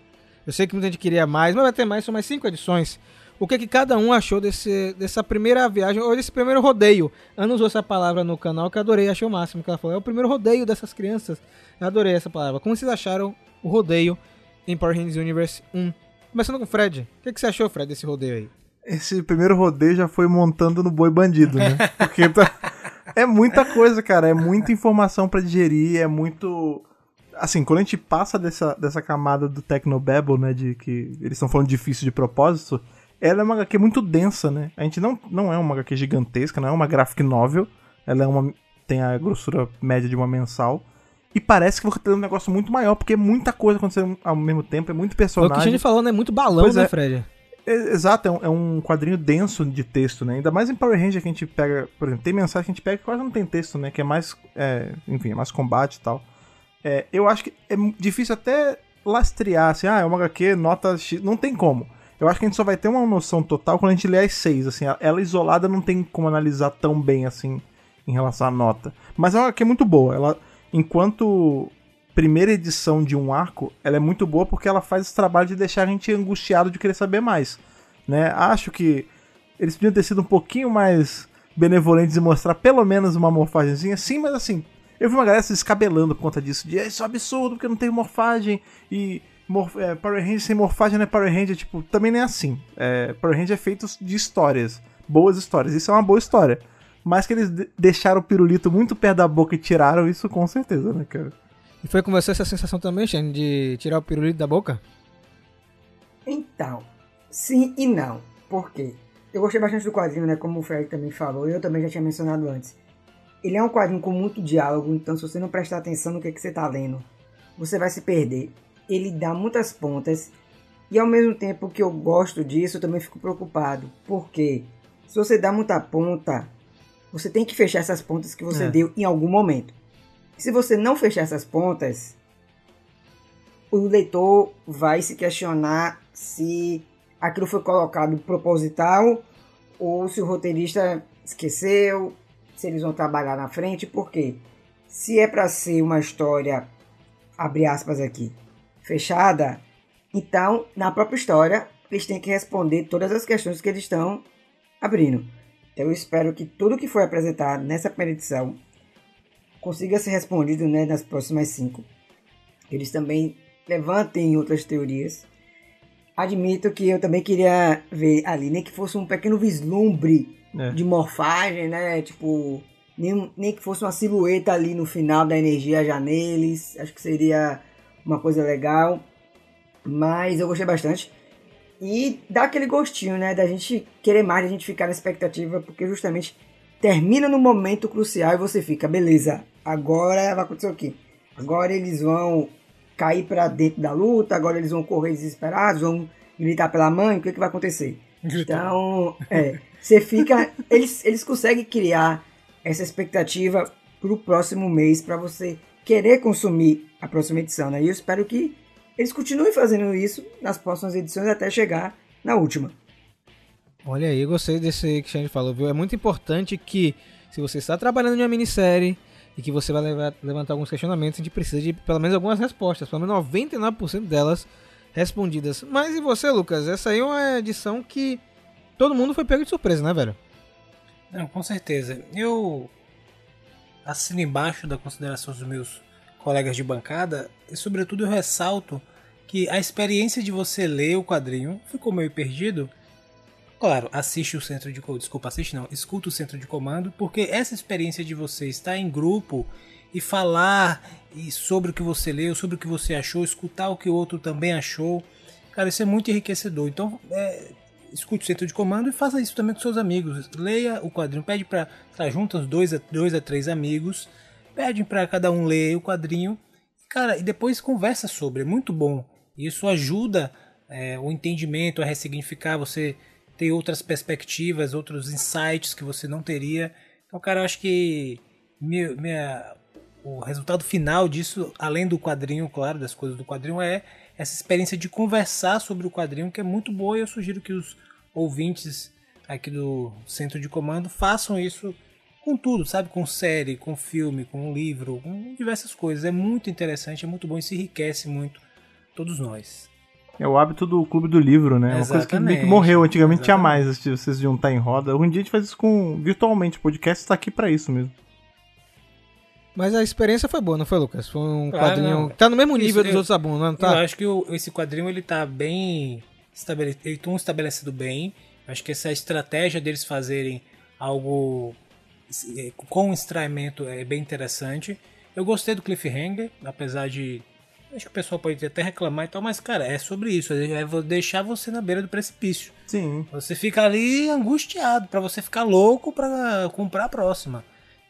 Eu sei que muita gente queria mais, mas vai ter mais, são mais cinco edições. O que, que cada um achou desse, dessa primeira viagem, ou desse primeiro rodeio? Ana usou essa palavra no canal que eu adorei, achei o máximo que ela falou. É o primeiro rodeio dessas crianças. Eu adorei essa palavra. Como vocês acharam o rodeio em Power Rangers Universe 1? Começando com o Fred. O que, que você achou, Fred, desse rodeio aí? Esse primeiro rodeio já foi montando no boi bandido, né? Porque tá- é muita coisa, cara. É muita informação pra digerir, é muito. Assim, quando a gente passa dessa, dessa camada do Tecnobabble, né? De que eles estão falando difícil de propósito, ela é uma HQ muito densa, né? A gente não, não é uma HQ gigantesca, não é uma graphic novel. Ela é uma. tem a grossura média de uma mensal. E parece que você tá tendo um negócio muito maior, porque é muita coisa acontecendo ao mesmo tempo, é muito Foi o que a personagem. gente falou, né? Muito balão, Pois né, é. Fred? É, Exato, é um, é um quadrinho denso de texto, né? Ainda mais em Power Ranger que a gente pega, por exemplo, tem mensagem que a gente pega que quase não tem texto, né? Que é mais, é, enfim, é mais combate e tal. É, eu acho que é difícil até lastrear, assim, ah, é uma HQ, nota X, não tem como. Eu acho que a gente só vai ter uma noção total quando a gente lê as seis, assim, ela isolada não tem como analisar tão bem, assim, em relação à nota. Mas é uma HQ muito boa, ela, enquanto primeira edição de um arco, ela é muito boa porque ela faz esse trabalho de deixar a gente angustiado de querer saber mais, né? Acho que eles podiam ter sido um pouquinho mais benevolentes e mostrar pelo menos uma morfagemzinha, sim, mas assim, Eu vi uma galera se descabelando por conta disso, de isso é absurdo, porque não tem morfagem, e morf é, Power Ranger sem morfagem não é Power Ranger, tipo, também não é assim. É, Power Ranger é feito de histórias, boas histórias, isso é uma boa história. Mas que eles deixaram o pirulito muito perto da boca e tiraram isso com certeza, né, cara? E foi com você essa sensação também, Shane, de tirar o pirulito da boca? Então, sim e não. Por quê? Eu gostei bastante do quadrinho, né? Como o Fred também falou, e eu também já tinha mencionado antes. Ele é um quadrinho com muito diálogo, então se você não prestar atenção no que, que você está lendo, você vai se perder. Ele dá muitas pontas, e ao mesmo tempo que eu gosto disso, eu também fico preocupado. Porque se você dá muita ponta, você tem que fechar essas pontas que você É. deu em algum momento. Se você não fechar essas pontas, o leitor vai se questionar se aquilo foi colocado proposital ou se o roteirista esqueceu, se eles vão trabalhar na frente, porque se é para ser uma história, abre aspas aqui, fechada, então na própria história eles têm que responder todas as questões que eles estão abrindo. Então eu espero que tudo que foi apresentado nessa primeira edição consiga ser respondido né, nas próximas cinco. Eles também levantem outras teorias. Admito que eu também queria ver ali, nem que fosse um pequeno vislumbre É. de morfagem, né? Tipo, nem, nem que fosse uma silhueta ali no final da energia já neles. Acho que seria uma coisa legal. Mas eu gostei bastante. E dá aquele gostinho, né? Da gente querer mais, da gente ficar na expectativa, porque justamente termina no momento crucial e você fica, beleza, agora vai acontecer o quê? Agora eles vão cair pra dentro da luta, agora eles vão correr desesperados, vão gritar pela mãe, o que, que vai acontecer? Então, é, você fica. Eles, eles conseguem criar essa expectativa pro próximo mês para você querer consumir a próxima edição, né? E eu espero que eles continuem fazendo isso nas próximas edições até chegar na última. Olha aí, eu gostei desse que a gente falou, viu? É muito importante que, se você está trabalhando em uma minissérie e que você vai levar- levantar alguns questionamentos, a gente precisa de pelo menos algumas respostas, pelo menos 99% delas respondidas. Mas e você, Lucas? Essa aí é uma edição que todo mundo foi pego de surpresa, né, velho? Não, com certeza. Eu assino embaixo da consideração dos meus colegas de bancada e, sobretudo, eu ressalto que a experiência de você ler o quadrinho ficou meio perdido. Claro, assiste o centro de comando. Desculpa, assiste não. Escuta o centro de comando, porque essa experiência de você estar em grupo e falar e sobre o que você leu, sobre o que você achou, escutar o que o outro também achou. Cara, isso é muito enriquecedor. Então, é, escute o centro de comando e faça isso também com seus amigos. Leia o quadrinho, pede para estar junto os dois a, dois a três amigos, pede para cada um ler o quadrinho, cara, e depois conversa sobre. É muito bom. Isso ajuda é, o entendimento, a ressignificar, você ter outras perspectivas, outros insights que você não teria. Então, cara, eu acho que minha, minha- o resultado final disso, além do quadrinho, claro, das coisas do quadrinho, é essa experiência de conversar sobre o quadrinho, que é muito boa e eu sugiro que os ouvintes aqui do centro de comando façam isso com tudo, sabe? Com série, com filme, com livro, com diversas coisas. É muito interessante, é muito bom e se enriquece muito todos nós. É o hábito do clube do livro, né? Uma coisa que meio que Exatamente, morreu. Antigamente tinha exatamente. mais, de vocês juntar em roda. Hoje em dia a gente faz isso com virtualmente. O podcast está aqui pra isso mesmo. Mas a experiência foi boa, não foi, Lucas? Foi um Claro, quadrinho não. que tá no mesmo Isso, nível dos eu- outros abunos, não Eu tá? acho que o- esse quadrinho ele tá bem estabelecido, ele tão estabelecido bem. Acho que essa estratégia deles fazerem algo eh, com extraimento é bem interessante. Eu gostei do cliffhanger, apesar de acho que o pessoal pode até reclamar e tal, mas cara, é sobre isso, é vo- deixar você na beira do precipício. Sim. Você fica ali angustiado pra você ficar louco pra comprar a próxima.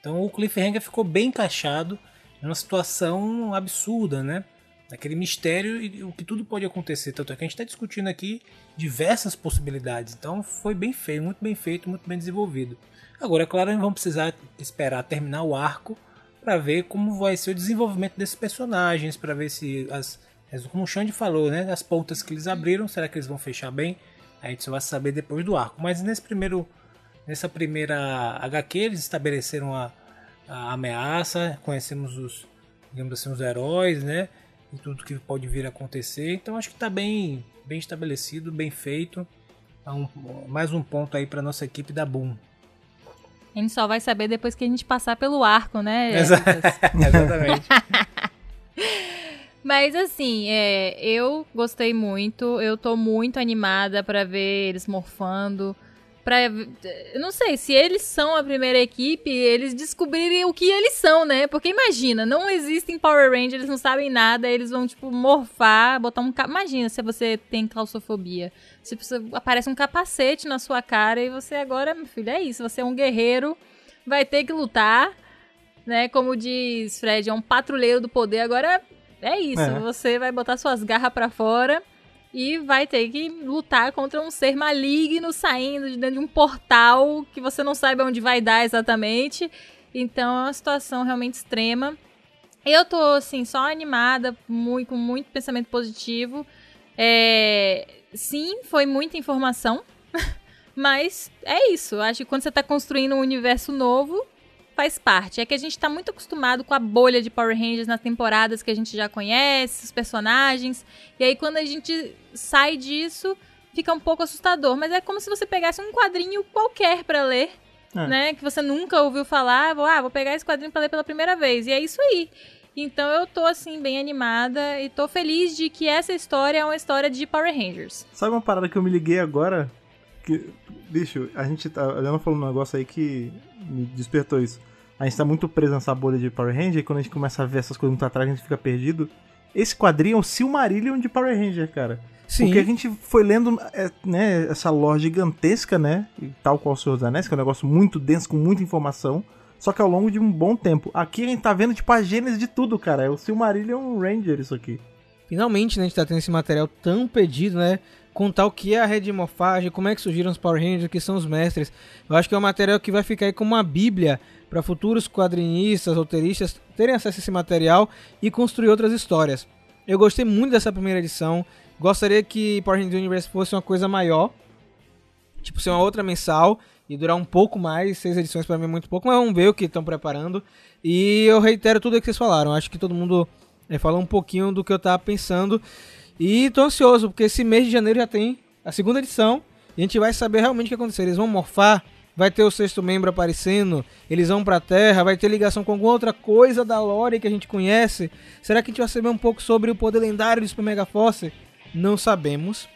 Então o cliffhanger ficou bem encaixado numa situação absurda, né? Aquele mistério e o que tudo pode acontecer. Tanto é que a gente está discutindo aqui diversas possibilidades. Então foi bem feito, muito bem feito, muito bem desenvolvido. Agora, é claro, vamos precisar esperar terminar o arco para ver como vai ser o desenvolvimento desses personagens, para ver se as- como o Xande falou, né, as pontas que eles abriram, será que eles vão fechar bem? A gente só vai saber depois do arco. Mas nesse primeiro nessa primeira HQ eles estabeleceram a, a ameaça, conhecemos os digamos assim os heróis, né? E tudo que pode vir a acontecer. Então acho que está bem bem estabelecido, bem feito. É um- mais um ponto aí para nossa equipe da Boom. A gente só vai saber depois que a gente passar pelo arco, né? Exa-? Exatamente. Mas assim, é, eu gostei muito, eu tô muito animada pra ver eles morfando. Pra, eu não sei, se eles são a primeira equipe, eles descobrirem o que eles são, né? Porque imagina, não existem Power Rangers, eles não sabem nada, eles vão, tipo, morfar, botar um... Imagina se você tem claustrofobia. Se aparece um capacete na sua cara e você agora, meu filho, é isso. Você é um guerreiro, vai ter que lutar, né? Como diz Fred, é um patrulheiro do poder. Agora é isso, É. você vai botar suas garras pra fora e vai ter que lutar contra um ser maligno saindo de dentro de um portal que você não sabe onde vai dar exatamente. Então é uma situação realmente extrema. Eu tô, assim, só animada, muito, com muito pensamento positivo. É, Sim, foi muita informação, mas é isso. Acho que quando você tá construindo um universo novo, faz parte. É que a gente tá muito acostumado com a bolha de Power Rangers nas temporadas que a gente já conhece, os personagens. E aí quando a gente sai disso, fica um pouco assustador. Mas é como se você pegasse um quadrinho qualquer pra ler, É. né? Que você nunca ouviu falar. Vou, ah, vou pegar esse quadrinho pra ler pela primeira vez. E é isso aí. Então eu tô, assim, bem animada e tô feliz de que essa história é uma história de Power Rangers. Sabe uma parada que eu me liguei agora? Que, bicho, a gente tá. A Leona falou um negócio aí que me despertou isso. A gente tá muito preso nessa bolha de Power Ranger e quando a gente começa a ver essas coisas muito atrás, a gente fica perdido. Esse quadrinho é o Silmarillion de Power Ranger, cara. Sim. Porque a gente foi lendo é, né, essa lore gigantesca, né? Tal qual o Senhor dos Anéis, que é um negócio muito denso, com muita informação. Só que ao longo de um bom tempo. Aqui a gente tá vendo, tipo, a gênese de tudo, cara. É o Silmarillion Ranger, isso aqui. Finalmente, né, a gente tá tendo esse material tão pedido, né? Contar o que é a rede de morfagem, como é que surgiram os Power Rangers, o que são os mestres. Eu acho que é um material que vai ficar aí como uma bíblia para futuros quadrinistas, roteiristas terem acesso a esse material e construir outras histórias. Eu gostei muito dessa primeira edição. Gostaria que Power Rangers Universe fosse uma coisa maior. Tipo, ser uma outra mensal e durar um pouco mais. Seis edições para mim é muito pouco, mas vamos ver o que estão preparando. E eu reitero tudo o que vocês falaram. Acho que todo mundo é, falou um pouquinho do que eu tava pensando. E tô ansioso, porque esse mês de janeiro já tem a segunda edição. E a gente vai saber realmente o que acontecer. Eles vão morfar, vai ter o sexto membro aparecendo, eles vão pra Terra, vai ter ligação com alguma outra coisa da lore que a gente conhece. Será que a gente vai saber um pouco sobre o poder lendário do Super Mega Force? Não sabemos.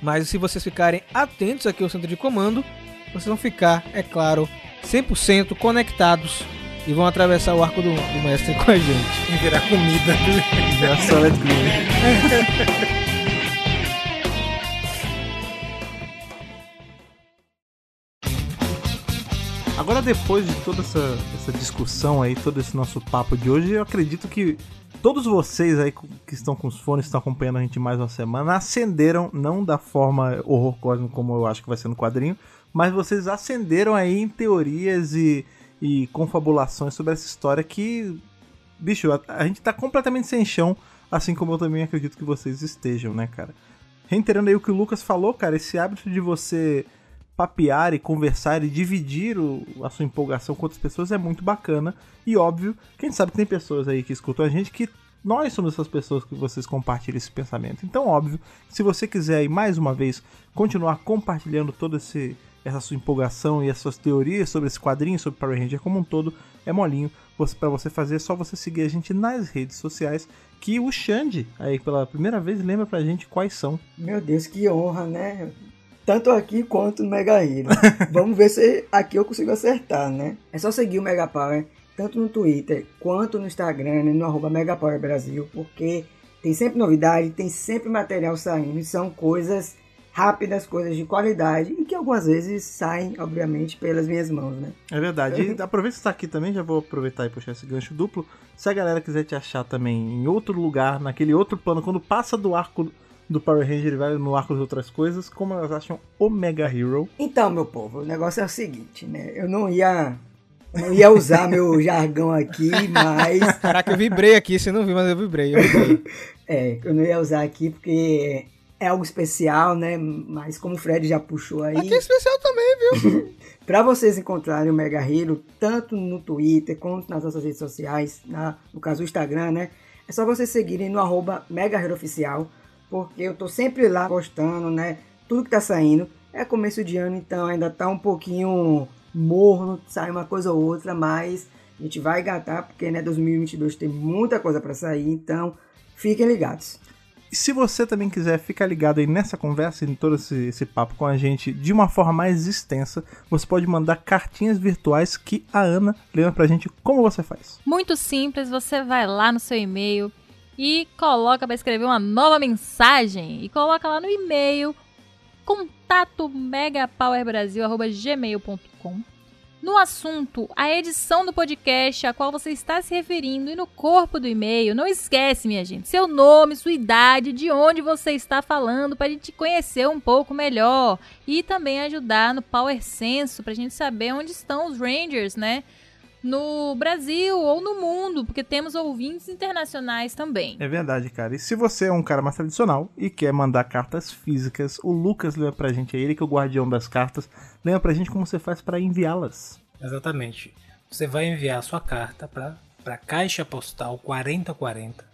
Mas se vocês ficarem atentos aqui ao centro de comando, vocês vão ficar, é claro, 100% conectados e vão atravessar o arco do, do mestre com a gente. E virar comida. Já só Let's Go. Agora, depois de toda essa, essa discussão aí, todo esse nosso papo de hoje, eu acredito que todos vocês aí que estão com os fones, estão acompanhando a gente mais uma semana, acenderam, não da forma horror cósmico como eu acho que vai ser no quadrinho, mas vocês acenderam aí em teorias e, e confabulações sobre essa história que, bicho, a, a gente tá completamente sem chão, assim como eu também acredito que vocês estejam, né, cara? Reiterando aí o que o Lucas falou, cara, esse hábito de você papear e conversar e dividir o- a sua empolgação com outras pessoas é muito bacana. E óbvio, quem sabe que tem pessoas aí que escutam a gente que nós somos essas pessoas que vocês compartilham esse pensamento. Então, óbvio, se você quiser aí mais uma vez continuar compartilhando toda esse, essa sua empolgação e as suas teorias sobre esse quadrinho, sobre Power Ranger como um todo, é molinho. Para você fazer, é só você seguir a gente nas redes sociais. Que o Xande, aí pela primeira vez, lembra pra gente quais são. Meu Deus, que honra, né? Tanto aqui quanto no Mega Hero. Vamos ver se aqui eu consigo acertar, né? É só seguir o Mega Power, tanto no Twitter quanto no Instagram, né? no arroba Mega Power Brasil, porque tem sempre novidade, tem sempre material saindo, e são coisas rápidas, coisas de qualidade, e que algumas vezes saem, obviamente, pelas minhas mãos, né? É verdade. E aproveita que você tá aqui também, já vou aproveitar e puxar esse gancho duplo. Se a galera quiser te achar também em outro lugar, naquele outro plano, quando passa do arco do Power Ranger e vai no arco das outras coisas, como elas acham o Mega Hero. Então, meu povo, o negócio é o seguinte, né? Eu não ia, não ia usar meu jargão aqui, mas Caraca, eu vibrei aqui, você não viu, mas eu vibrei. Eu vibrei. É, eu não ia usar aqui porque é algo especial, né? Mas como o Fred já puxou aí, Aqui é especial também, viu? para vocês encontrarem o Mega Hero, tanto no Twitter quanto nas nossas redes sociais, na- no caso o Instagram, né? É só vocês seguirem no arroba Mega Hero Oficial, porque eu tô sempre lá postando, né? Tudo que tá saindo. É começo de ano, então ainda tá um pouquinho morno, sai uma coisa ou outra, mas a gente vai gatar, porque né, 2022 tem muita coisa para sair, então fiquem ligados. E se você também quiser ficar ligado aí nessa conversa e em todo esse, esse papo com a gente de uma forma mais extensa, você pode mandar cartinhas virtuais que a Ana lembra pra gente como você faz. Muito simples, você vai lá no seu e-mail e coloca para escrever uma nova mensagem e coloca lá no e-mail contato megapowerbrasil@gmail.com no assunto, a edição do podcast a qual você está se referindo e no corpo do e-mail. Não esquece, minha gente, seu nome, sua idade, de onde você está falando para a gente conhecer um pouco melhor e também ajudar no Power Censo para a gente saber onde estão os Rangers, né? No Brasil ou no mundo, porque temos ouvintes internacionais também. É verdade, cara. E se você é um cara mais tradicional e quer mandar cartas físicas, o Lucas lembra pra gente, é ele que é o guardião das cartas, lembra pra gente como você faz para enviá-las. Exatamente. Você vai enviar a sua carta para a Caixa Postal 4040,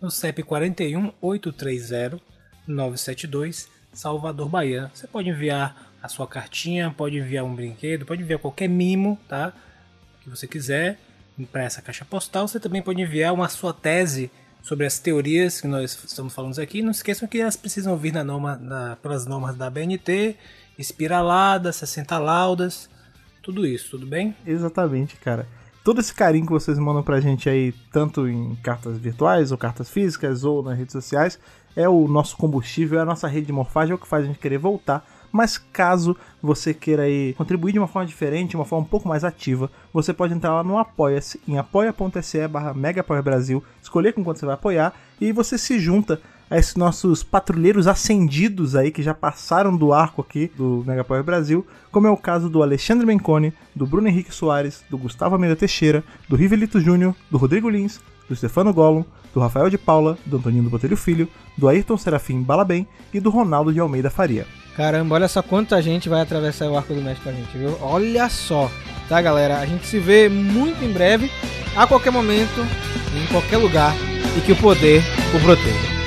no CEP 41 830 972, Salvador, Bahia. Você pode enviar a sua cartinha, pode enviar um brinquedo, pode enviar qualquer mimo, tá? Que você quiser para essa caixa postal. Você também pode enviar uma sua tese sobre as teorias que nós estamos falando aqui. Não esqueçam que elas precisam vir na norma, na, pelas normas da BNT, espiralada, 60 laudas, tudo isso, tudo bem? Exatamente, cara. Todo esse carinho que vocês mandam pra gente aí, tanto em cartas virtuais ou cartas físicas ou nas redes sociais, é o nosso combustível, é a nossa rede de morfagem, é o que faz a gente querer voltar. Mas caso você queira aí contribuir de uma forma diferente, uma forma um pouco mais ativa, você pode entrar lá no Apoia-se, em apoia.se barra Brasil, escolher com quanto você vai apoiar e você se junta a esses nossos patrulheiros acendidos aí que já passaram do arco aqui do Mega Power Brasil, como é o caso do Alexandre Mencone, do Bruno Henrique Soares, do Gustavo Almeida Teixeira, do Rivelito Júnior, do Rodrigo Lins, do Stefano Gollum, do Rafael de Paula, do Antoninho do Botelho Filho, do Ayrton Serafim Balabem e do Ronaldo de Almeida Faria. Caramba, olha só quanta gente vai atravessar o Arco do México com a gente, viu? Olha só, tá galera? A gente se vê muito em breve, a qualquer momento, em qualquer lugar, e que o poder o proteja.